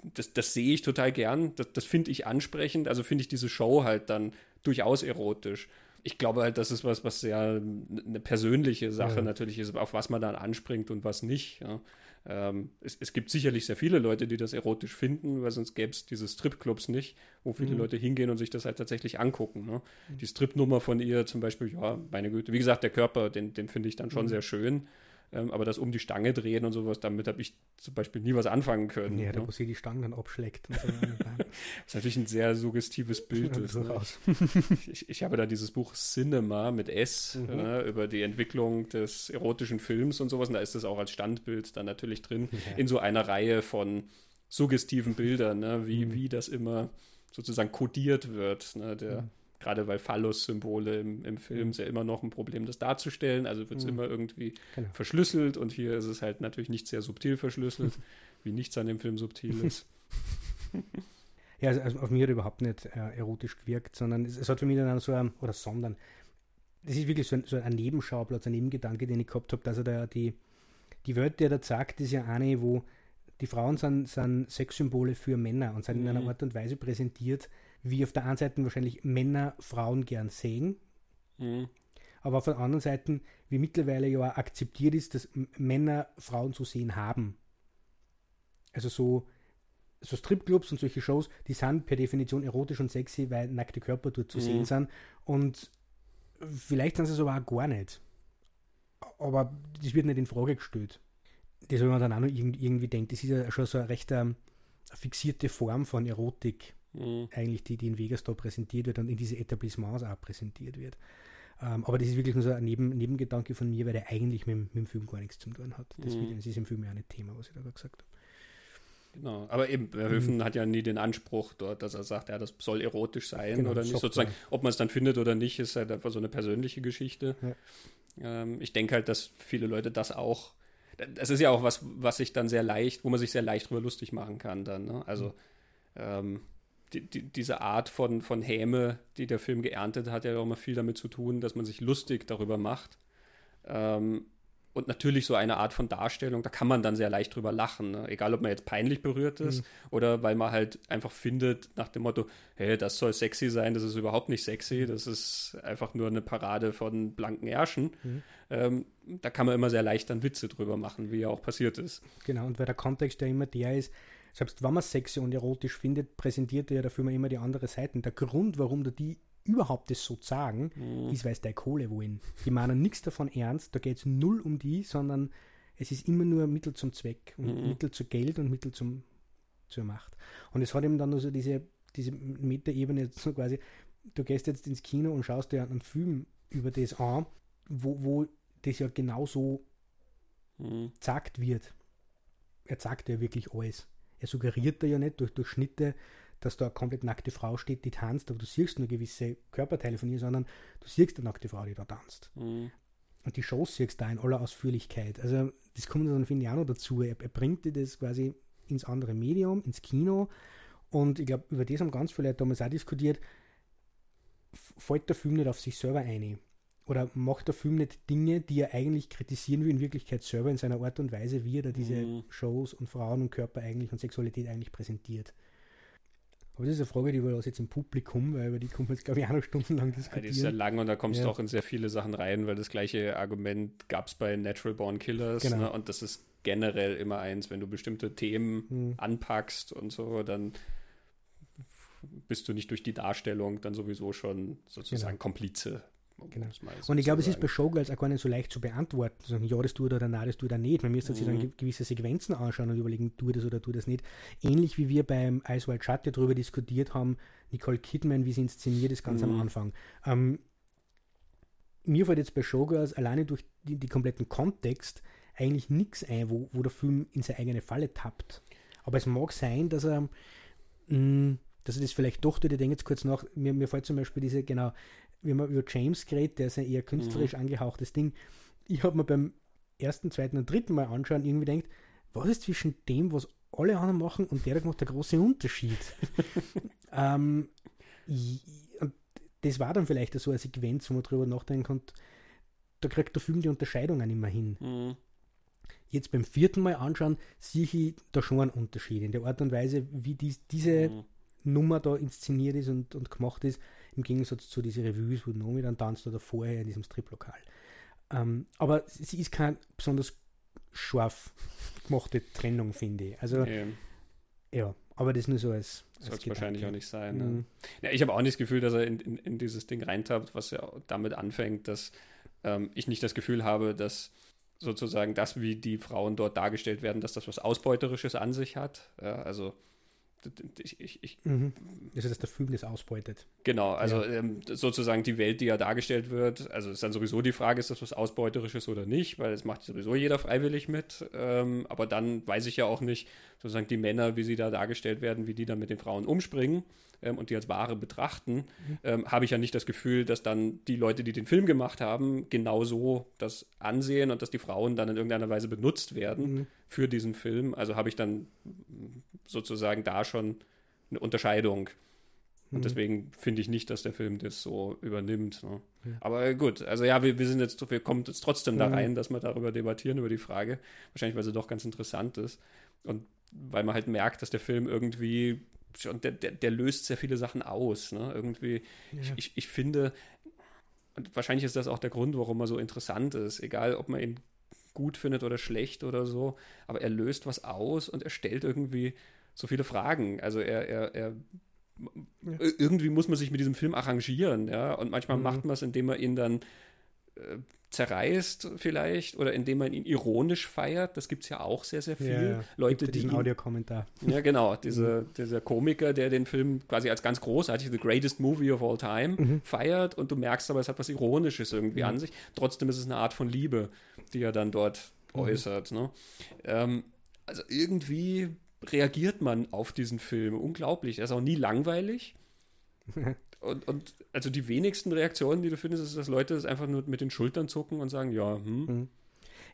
das, das sehe ich total gern. Das, das finde ich ansprechend. Also finde ich diese Show halt dann durchaus erotisch. Ich glaube halt, das ist was, was sehr eine persönliche Sache ja. natürlich ist, auf was man dann anspringt und was nicht. Ja. Ähm, es, es, gibt sicherlich sehr viele Leute, die das erotisch finden, weil sonst gäbe es diese Stripclubs nicht, wo viele mhm. Leute hingehen und sich das halt tatsächlich angucken. Ne? Mhm. Die Stripnummer von ihr zum Beispiel, ja, meine Güte, wie gesagt, der Körper, den, den finde ich dann schon mhm. sehr schön. Ähm, aber das um die Stange drehen und sowas, damit habe ich zum Beispiel nie was anfangen können. Ja, da ne? wo sie die Stangen dann abschlägt. So. (laughs) das ist natürlich ein sehr suggestives Bild. Ist, ne? (laughs) ich, ich, habe da dieses Buch Cinema mit S mhm. äh, über die Entwicklung des erotischen Films und sowas. Und da ist das auch als Standbild dann natürlich drin, ja. in so einer Reihe von suggestiven Bildern, ne? wie, mhm. wie das immer sozusagen kodiert wird. Ne? Der, mhm. Gerade weil Phallus-Symbole im, im Film mhm. ist ja immer noch ein Problem, das darzustellen. Also wird es mhm. immer irgendwie genau. verschlüsselt und hier ist es halt natürlich nicht sehr subtil verschlüsselt, (laughs) wie nichts an dem Film subtil ist. (laughs) Ja, also, also auf mich hat überhaupt nicht äh, erotisch gewirkt, sondern es, es, hat für mich dann so ein, oder sondern, das ist wirklich so ein, so ein Nebenschauplatz, ein Nebengedanke, den ich gehabt habe, dass er da die, die Welt, die er da sagt, ist ja eine, wo die Frauen sind, sind Sexsymbole für Männer und sind mhm. in einer mhm. Art und Weise präsentiert, wie auf der einen Seite wahrscheinlich Männer Frauen gern sehen, mhm. aber auf der anderen Seite, wie mittlerweile ja akzeptiert ist, dass Männer Frauen zu sehen haben. Also so, so Stripclubs und solche Shows, die sind per Definition erotisch und sexy, weil nackte Körper dort zu mhm. sehen sind. Und vielleicht sind sie es aber auch gar nicht. Aber das wird nicht in Frage gestellt. Das, wenn man dann auch noch irgendwie denkt, das ist ja schon so eine recht ähm, fixierte Form von Erotik, mhm. eigentlich, die, die in Vegas da präsentiert wird und in diese Etablissements auch präsentiert wird. Ähm, aber das ist wirklich nur so ein Neben, Nebengedanke von mir, weil der eigentlich mit, mit, dem Film gar nichts zu tun hat. Das, mhm. das ist im Film ja auch nicht Thema, was ich da gesagt habe. Genau, aber eben, Verhoeven mhm. hat ja nie den Anspruch dort, dass er sagt, ja, das soll erotisch sein genau, oder nicht. Sozusagen, ob man es dann findet oder nicht, ist halt einfach so eine persönliche Geschichte. Ja. Ähm, ich denke halt, dass viele Leute das auch, das ist ja auch was, was sich dann sehr leicht, wo man sich sehr leicht drüber lustig machen kann dann. Ne? Also mhm. ähm, die, die, diese Art von, von Häme, die der Film geerntet hat, ja auch immer viel damit zu tun, dass man sich lustig darüber macht. Ähm, und natürlich so eine Art von Darstellung, da kann man dann sehr leicht drüber lachen. Ne? Egal, ob man jetzt peinlich berührt ist mhm. oder weil man halt einfach findet nach dem Motto, hey, das soll sexy sein, das ist überhaupt nicht sexy, das ist einfach nur eine Parade von blanken Ärschen. Mhm. Ähm, da kann man immer sehr leicht dann Witze drüber machen, wie ja auch passiert ist. Genau, und weil der Kontext ja immer der ist, selbst wenn man sexy und erotisch findet, präsentiert er ja dafür immer die andere Seite. Der Grund, warum da die überhaupt das so sagen, mhm. ist, weil es der Kohle wollen. Die meinen nichts davon ernst, da geht es null um die, sondern es ist immer nur Mittel zum Zweck und mhm. Mittel zu Geld und Mittel zum, zur Macht. Und es hat eben dann nur so diese, diese Metaebene, so quasi, du gehst jetzt ins Kino und schaust dir einen Film über das an, wo, wo das ja genauso mhm. gesagt wird. Er sagt ja wirklich alles. Er suggeriert da ja nicht durch, durch Schnitte, dass da eine komplett nackte Frau steht, die tanzt, aber du siehst nur gewisse Körperteile von ihr, sondern du siehst eine nackte Frau, die da tanzt. Mhm. Und die Shows siehst du da in aller Ausführlichkeit. Also das kommt dann, finde ich, auch noch dazu. Er, er bringt dir das quasi ins andere Medium, ins Kino. Und ich glaube, über das haben ganz viele Leute damals auch diskutiert. Fällt der Film nicht auf sich selber ein? Oder macht der Film nicht Dinge, die er eigentlich kritisieren will, in Wirklichkeit selber in seiner Art und Weise, wie er da diese mhm. Shows und Frauen und Körper eigentlich und Sexualität eigentlich präsentiert? Aber das ist eine Frage, die überlasse jetzt im Publikum, weil über die kommen wir jetzt, glaube ich, auch noch stundenlang diskutieren. Ja, die ist ja lang und da kommst ja. du auch in sehr viele Sachen rein, weil das gleiche Argument gab es bei Natural Born Killers. Genau. Ne? Und das ist generell immer eins, wenn du bestimmte Themen hm. anpackst und so, dann bist du nicht durch die Darstellung dann sowieso schon sozusagen genau. Komplize Genau. Und ich glaube, es ist bei Showgirls auch gar nicht so leicht zu beantworten, zu sagen, ja, das tut oder nein, das tut er nicht. Man müsste mhm. sich dann gewisse Sequenzen anschauen und überlegen, tut das oder tut das nicht. Ähnlich wie wir beim Ice White Shut ja darüber diskutiert haben, Nicole Kidman, wie sie inszeniert ist, ganz mhm. am Anfang. Ähm, mir fällt jetzt bei Showgirls alleine durch die, die kompletten Kontext eigentlich nichts ein, wo, wo der Film in seine eigene Falle tappt. Aber es mag sein, dass er, mh, mm, dass er das vielleicht doch tut. Ich denke jetzt kurz nach, mir, mir fällt zum Beispiel diese, genau, wie man über James geredet, der ist ein eher künstlerisch mhm. angehauchtes Ding. Ich habe mir beim ersten, zweiten und dritten Mal anschauen irgendwie denkt, was ist zwischen dem, was alle anderen machen und der macht der große Unterschied? (laughs) ähm, und das war dann vielleicht so eine Sequenz, wo man drüber nachdenken konnte, da kriegt der Film die Unterscheidungen immer hin. Mhm. Jetzt beim vierten Mal anschauen, sehe ich da schon einen Unterschied in der Art und Weise, wie dies, diese mhm. Nummer da inszeniert ist und, und gemacht ist im Gegensatz zu diesen Revues, wo Nomi dann tanzt oder vorher in diesem Striplokal. Ähm, aber sie ist keine besonders scharf gemachte Trennung, finde ich. Also, nee. ja, aber das nur so als. Soll es wahrscheinlich auch nicht sein. Ne? Mhm. Ja, ich habe auch nicht das Gefühl, dass er in, in, in dieses Ding reintappt, was ja damit anfängt, dass ähm, ich nicht das Gefühl habe, dass sozusagen das, wie die Frauen dort dargestellt werden, dass das was Ausbeuterisches an sich hat. Ja, also ich, ich, ich, mhm. Also, dass der Film das ausbeutet. Genau, also ja. ähm, sozusagen die Welt, die ja dargestellt wird, also ist dann sowieso die Frage, ist das was Ausbeuterisches oder nicht, weil es macht sowieso jeder freiwillig mit. Ähm, aber dann weiß ich ja auch nicht, sozusagen die Männer, wie sie da dargestellt werden, wie die dann mit den Frauen umspringen. Ähm, und die als Ware betrachten, mhm. ähm, habe ich ja nicht das Gefühl, dass dann die Leute, die den Film gemacht haben, genauso das ansehen und dass die Frauen dann in irgendeiner Weise benutzt werden mhm. für diesen Film. Also habe ich dann sozusagen da schon eine Unterscheidung. Und mhm. deswegen finde ich nicht, dass der Film das so übernimmt. Ne? Ja. Aber gut, also ja, wir, wir sind jetzt, wir kommen jetzt trotzdem da rein, dass wir darüber debattieren, über die Frage. Wahrscheinlich, weil sie doch ganz interessant ist. Und weil man halt merkt, dass der Film irgendwie schon, der, der, der löst sehr viele Sachen aus. Ne? Irgendwie, ja. ich, ich, ich finde, und wahrscheinlich ist das auch der Grund, warum er so interessant ist. Egal, ob man ihn gut findet oder schlecht oder so, aber er löst was aus und er stellt irgendwie so viele Fragen. Also er, er, er ja. irgendwie muss man sich mit diesem Film arrangieren, ja. Und manchmal mhm. macht man es, indem man ihn dann äh, zerreißt vielleicht oder indem man ihn ironisch feiert. Das gibt es ja auch sehr, sehr viel. Ja, Leute, die diesen Audiokommentar. Ja, genau. (laughs) Diese, mhm. Dieser Komiker, der den Film quasi als ganz großartig, the greatest movie of all time, mhm. feiert und du merkst aber, es hat was Ironisches irgendwie mhm. an sich. Trotzdem ist es eine Art von Liebe, die er dann dort mhm. äußert. Ne? Ähm, also irgendwie reagiert man auf diesen Film. Unglaublich. Er ist auch nie langweilig. (laughs) und, und also die wenigsten Reaktionen, die du findest, ist, dass Leute das einfach nur mit den Schultern zucken und sagen, ja, hm. Mhm.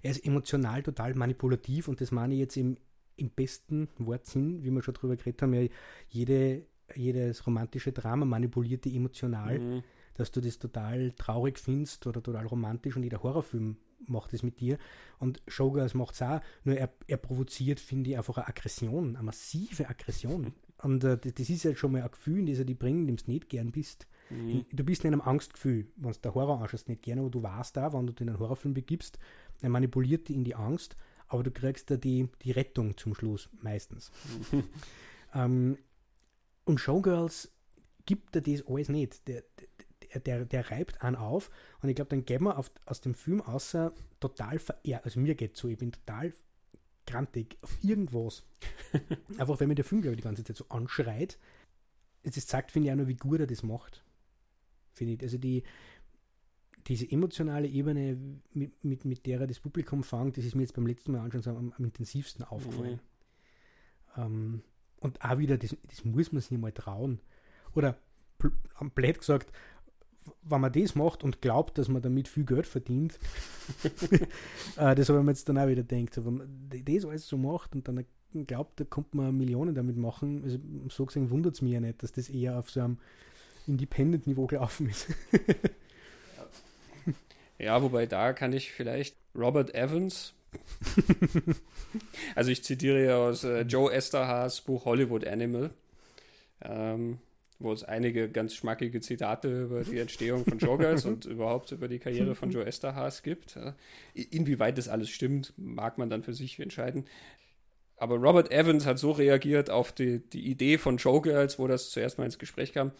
Er ist emotional total manipulativ und das meine ich jetzt im, im besten Wortsinn, wie wir schon drüber geredet haben, ja, jede, jedes romantische Drama manipuliert die emotional, mhm. dass du das total traurig findest oder total romantisch und jeder Horrorfilm macht es mit dir. Und Showgirls macht es auch, nur er, er provoziert, finde ich, einfach eine Aggression, eine massive Aggression. (laughs) Und äh, das ist halt schon mal ein Gefühl, in das er die bringen, dem du nicht gern bist. Mhm. Du bist in einem Angstgefühl, wenn du der Horror anschaust, nicht gerne, aber du weißt da, wenn du in einen Horrorfilm begibst, er manipuliert dich in die Angst, aber du kriegst da die, die Rettung zum Schluss, meistens. (laughs) ähm, und Showgirls gibt er das alles nicht. Der, der, der, der reibt einen auf und ich glaube, dann gehen wir auf, aus dem Film außer total verehrt. Also mir geht so, ich bin total grantig auf irgendwas. (laughs) Einfach, wenn mir der Film, glaube ich, die ganze Zeit so anschreit. Es zeigt, finde ich, auch nur, wie gut er das macht. Finde ich. Also die, diese emotionale Ebene, mit, mit, mit der er das Publikum fängt, das ist mir jetzt beim letzten Mal anschauen so am, am intensivsten aufgefallen. Mhm. Ähm, und auch wieder, das, das muss man sich mal trauen. Oder blöd gesagt, wenn man das macht und glaubt, dass man damit viel Geld verdient, (laughs) äh, das habe ich mir jetzt dann auch wieder gedacht. Wenn man das alles so macht und dann glaubt, da kommt man Millionen damit machen, also so gesehen wundert es mich ja nicht, dass das eher auf so einem Independent-Niveau gelaufen ist. (laughs) ja, wobei da kann ich vielleicht Robert Evans, (laughs) also ich zitiere ja aus äh, Joe Esterhaas Buch Hollywood Animal, ähm, wo es einige ganz schmackige Zitate über die Entstehung von Showgirls und (laughs) überhaupt über die Karriere von Joe Esterhaas gibt. Inwieweit das alles stimmt, mag man dann für sich entscheiden. Aber Robert Evans hat so reagiert auf die, die Idee von Showgirls, wo das zuerst mal ins Gespräch kam.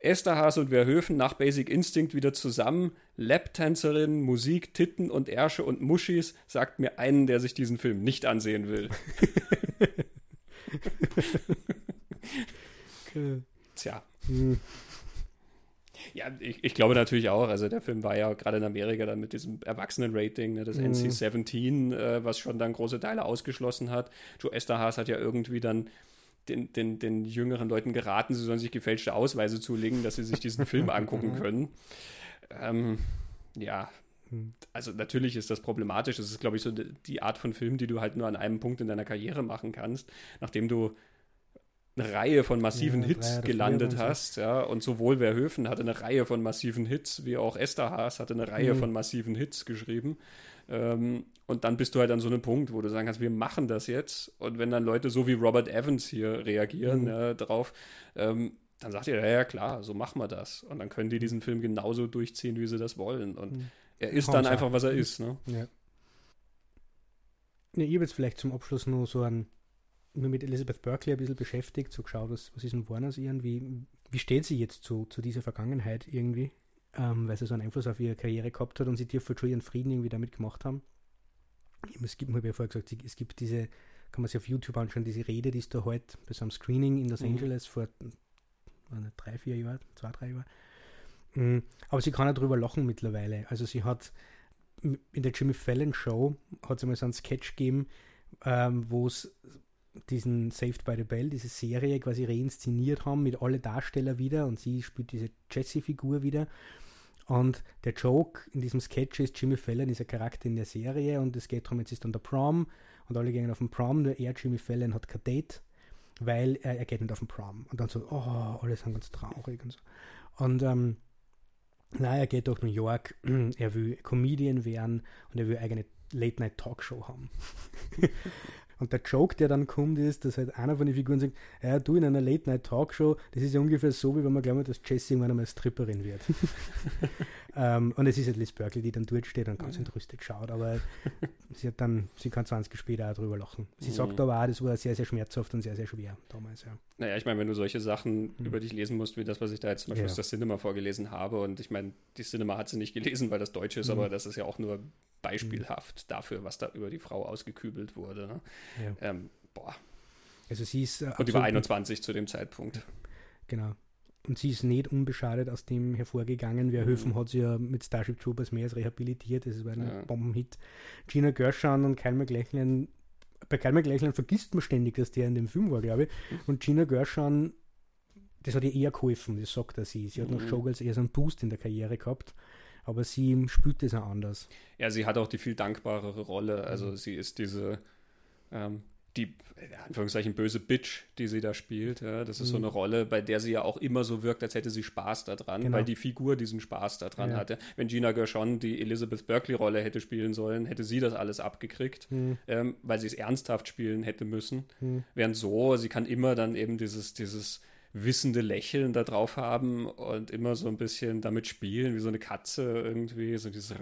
Esterhaas und Verhöfen nach Basic Instinct wieder zusammen. Lab-Tänzerin, Musik, Titten und Ärsche und Muschis sagt mir einen, der sich diesen Film nicht ansehen will. (laughs) okay. Tja. Hm. Ja, ich, ich, glaube natürlich auch. Also der Film war ja gerade in Amerika dann mit diesem Erwachsenen-Rating, ne, das mhm. NC-17, äh, was schon dann große Teile ausgeschlossen hat. Joe Esterhaas hat ja irgendwie dann den, den, den jüngeren Leuten geraten, sie sollen sich gefälschte Ausweise zulegen, dass sie sich diesen Film (laughs) angucken können. Ähm, ja, hm. also natürlich ist das problematisch. Das ist, glaube ich, so die Art von Film, die du halt nur an einem Punkt in deiner Karriere machen kannst, nachdem du eine Reihe von massiven ja, Hits gelandet hast, ja, und sowohl Verhöfen hatte eine Reihe von massiven Hits, wie auch Esther Haas hatte eine Reihe mhm. von massiven Hits geschrieben. Ähm, und dann bist du halt an so einem Punkt, wo du sagen kannst, wir machen das jetzt. Und wenn dann Leute so wie Robert Evans hier reagieren mhm. ja, drauf, ähm, dann sagt ihr, ja, ja, klar, so machen wir das. Und dann können die diesen Film genauso durchziehen, wie sie das wollen. Und mhm. er ist dann einfach, was er ist. Ne? Ja. Ich habe jetzt vielleicht zum Abschluss nur so ein nur mit Elizabeth Berkeley ein bisschen beschäftigt, so geschaut, was, was ist denn geworden aus ihr wie, wie steht sie jetzt zu, zu dieser Vergangenheit irgendwie, ähm, weil sie so einen Einfluss auf ihre Karriere gehabt hat und sie dürfen schon ihren Frieden irgendwie damit gemacht haben. Es gibt, habe ja vorher gesagt, es gibt diese, kann man sich auf YouTube anschauen, diese Rede, die ist da heute bei so einem Screening in Los mhm. Angeles vor nicht, drei, vier Jahren, zwei, drei Jahren. Mhm. Aber sie kann ja drüber lachen mittlerweile. Also sie hat in der Jimmy Fallon Show hat sie mal so einen Sketch gegeben, ähm, wo es diesen Saved by the Bell, diese Serie quasi reinszeniert haben mit alle Darsteller wieder und sie spielt diese Jessie-Figur wieder. Und der Joke in diesem Sketch ist, Jimmy Fallon ist ein Charakter in der Serie und es geht darum, jetzt ist dann der Prom und alle gehen auf den Prom, nur er, Jimmy Fallon, hat kein Date, weil er, er geht nicht auf den Prom. Und dann so, oh, alle sind ganz traurig und so. Und ähm, na, er geht durch New York, (clears throat) er will Comedian werden und er will eigene Late-Night-Talkshow haben. (laughs) Und der Joke, der dann kommt, ist, dass halt einer von den Figuren sagt, ja, du in einer Late-Night-Talkshow, das ist ja ungefähr so, wie wenn man glaubt, dass Jessie irgendwann einmal Stripperin wird. (laughs) ähm, und es ist halt Liz Berkeley, die dann dort steht und ganz ja. entrüstet schaut, aber (laughs) sie hat dann, sie kann 20 Jahre später auch drüber lachen. Sie mhm. sagt aber auch, das war sehr, sehr schmerzhaft und sehr, sehr schwer damals, ja. Naja, ich meine, wenn du solche Sachen mhm. über dich lesen musst, wie das, was ich da jetzt zum Beispiel ja. aus der Cinema vorgelesen habe, und ich meine, die Cinema hat sie nicht gelesen, weil das Deutsch ist, mhm. aber das ist ja auch nur beispielhaft mhm. dafür, was da über die Frau ausgekübelt wurde. Ne? Ja. Ähm, boah. Also sie ist. Äh, und die war 21 zu dem Zeitpunkt. Genau. Und sie ist nicht unbeschadet aus dem hervorgegangen. Wer mhm. hat sie ja mit Starship Troopers mehr als rehabilitiert. Das war ein ja. Bombenhit. Gina Gershon und Kyle McLachlan. Bei Kyle McLachlan vergisst man ständig, dass der in dem Film war, glaube ich. Mhm. Und Gina Gershon, das hat ihr eher geholfen, das sagt er sie. Sie hat mhm. noch Showgirls eher so einen Boost in der Karriere gehabt aber sie spürt es auch anders. Ja, sie hat auch die viel dankbarere Rolle. Also mhm. sie ist diese, ähm, die, in Anführungszeichen, böse Bitch, die sie da spielt. Ja, das ist mhm. so eine Rolle, bei der sie ja auch immer so wirkt, als hätte sie Spaß daran, genau. weil die Figur diesen Spaß daran ja. hatte. Wenn Gina Gershon die Elizabeth Berkeley-Rolle hätte spielen sollen, hätte sie das alles abgekriegt, mhm. ähm, weil sie es ernsthaft spielen hätte müssen. Mhm. Während so, sie kann immer dann eben dieses, dieses wissende Lächeln da drauf haben und immer so ein bisschen damit spielen, wie so eine Katze irgendwie, so dieses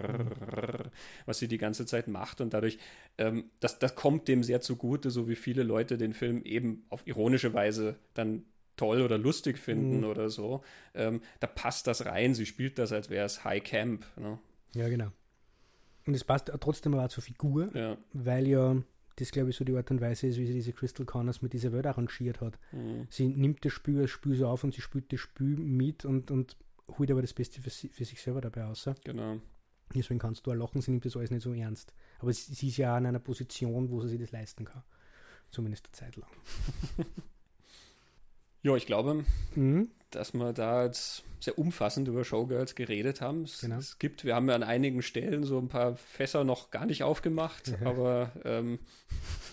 was sie die ganze Zeit macht und dadurch, ähm, das, das kommt dem sehr zugute, so wie viele Leute den Film eben auf ironische Weise dann toll oder lustig finden mhm. oder so. Ähm, da passt das rein, sie spielt das, als wäre es High Camp. Ne? Ja, genau. Und es passt trotzdem aber zur Figur, ja. weil ja das, glaube ich, so die Art und Weise ist, wie sie diese Crystal Connors mit dieser Welt arrangiert hat. Mhm. Sie nimmt das Spiel als Spiel so auf und sie spielt das Spiel mit und, und holt aber das Beste für, für sich selber dabei aus. Genau. Deswegen kannst du auch lachen, sie nimmt das alles nicht so ernst. Aber sie, sie ist ja auch in einer Position, wo sie sich das leisten kann. Zumindest eine Zeit lang. (laughs) ja, ich glaube, mhm dass wir da jetzt sehr umfassend über Showgirls geredet haben. Es, genau. es, gibt, wir haben ja an einigen Stellen so ein paar Fässer noch gar nicht aufgemacht, mhm. aber ähm,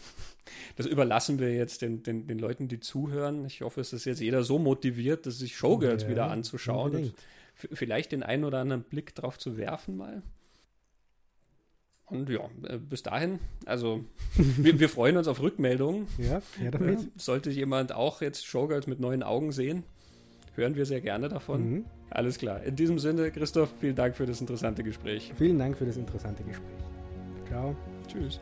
(laughs) das überlassen wir jetzt den, den, den Leuten, die zuhören. Ich hoffe, es ist jetzt jeder so motiviert, dass sich Showgirls ja, wieder anzuschauen und vielleicht den einen oder anderen Blick drauf zu werfen mal. Und ja, äh, bis dahin, also (laughs) wir, wir freuen uns auf Rückmeldungen. Ja, ja damit. Sollte jemand auch jetzt Showgirls mit neuen Augen sehen, hören wir sehr gerne davon. Mhm. Alles klar. In diesem Sinne, Christoph, vielen Dank für das interessante Gespräch. Vielen Dank für das interessante Gespräch. Ciao. Tschüss.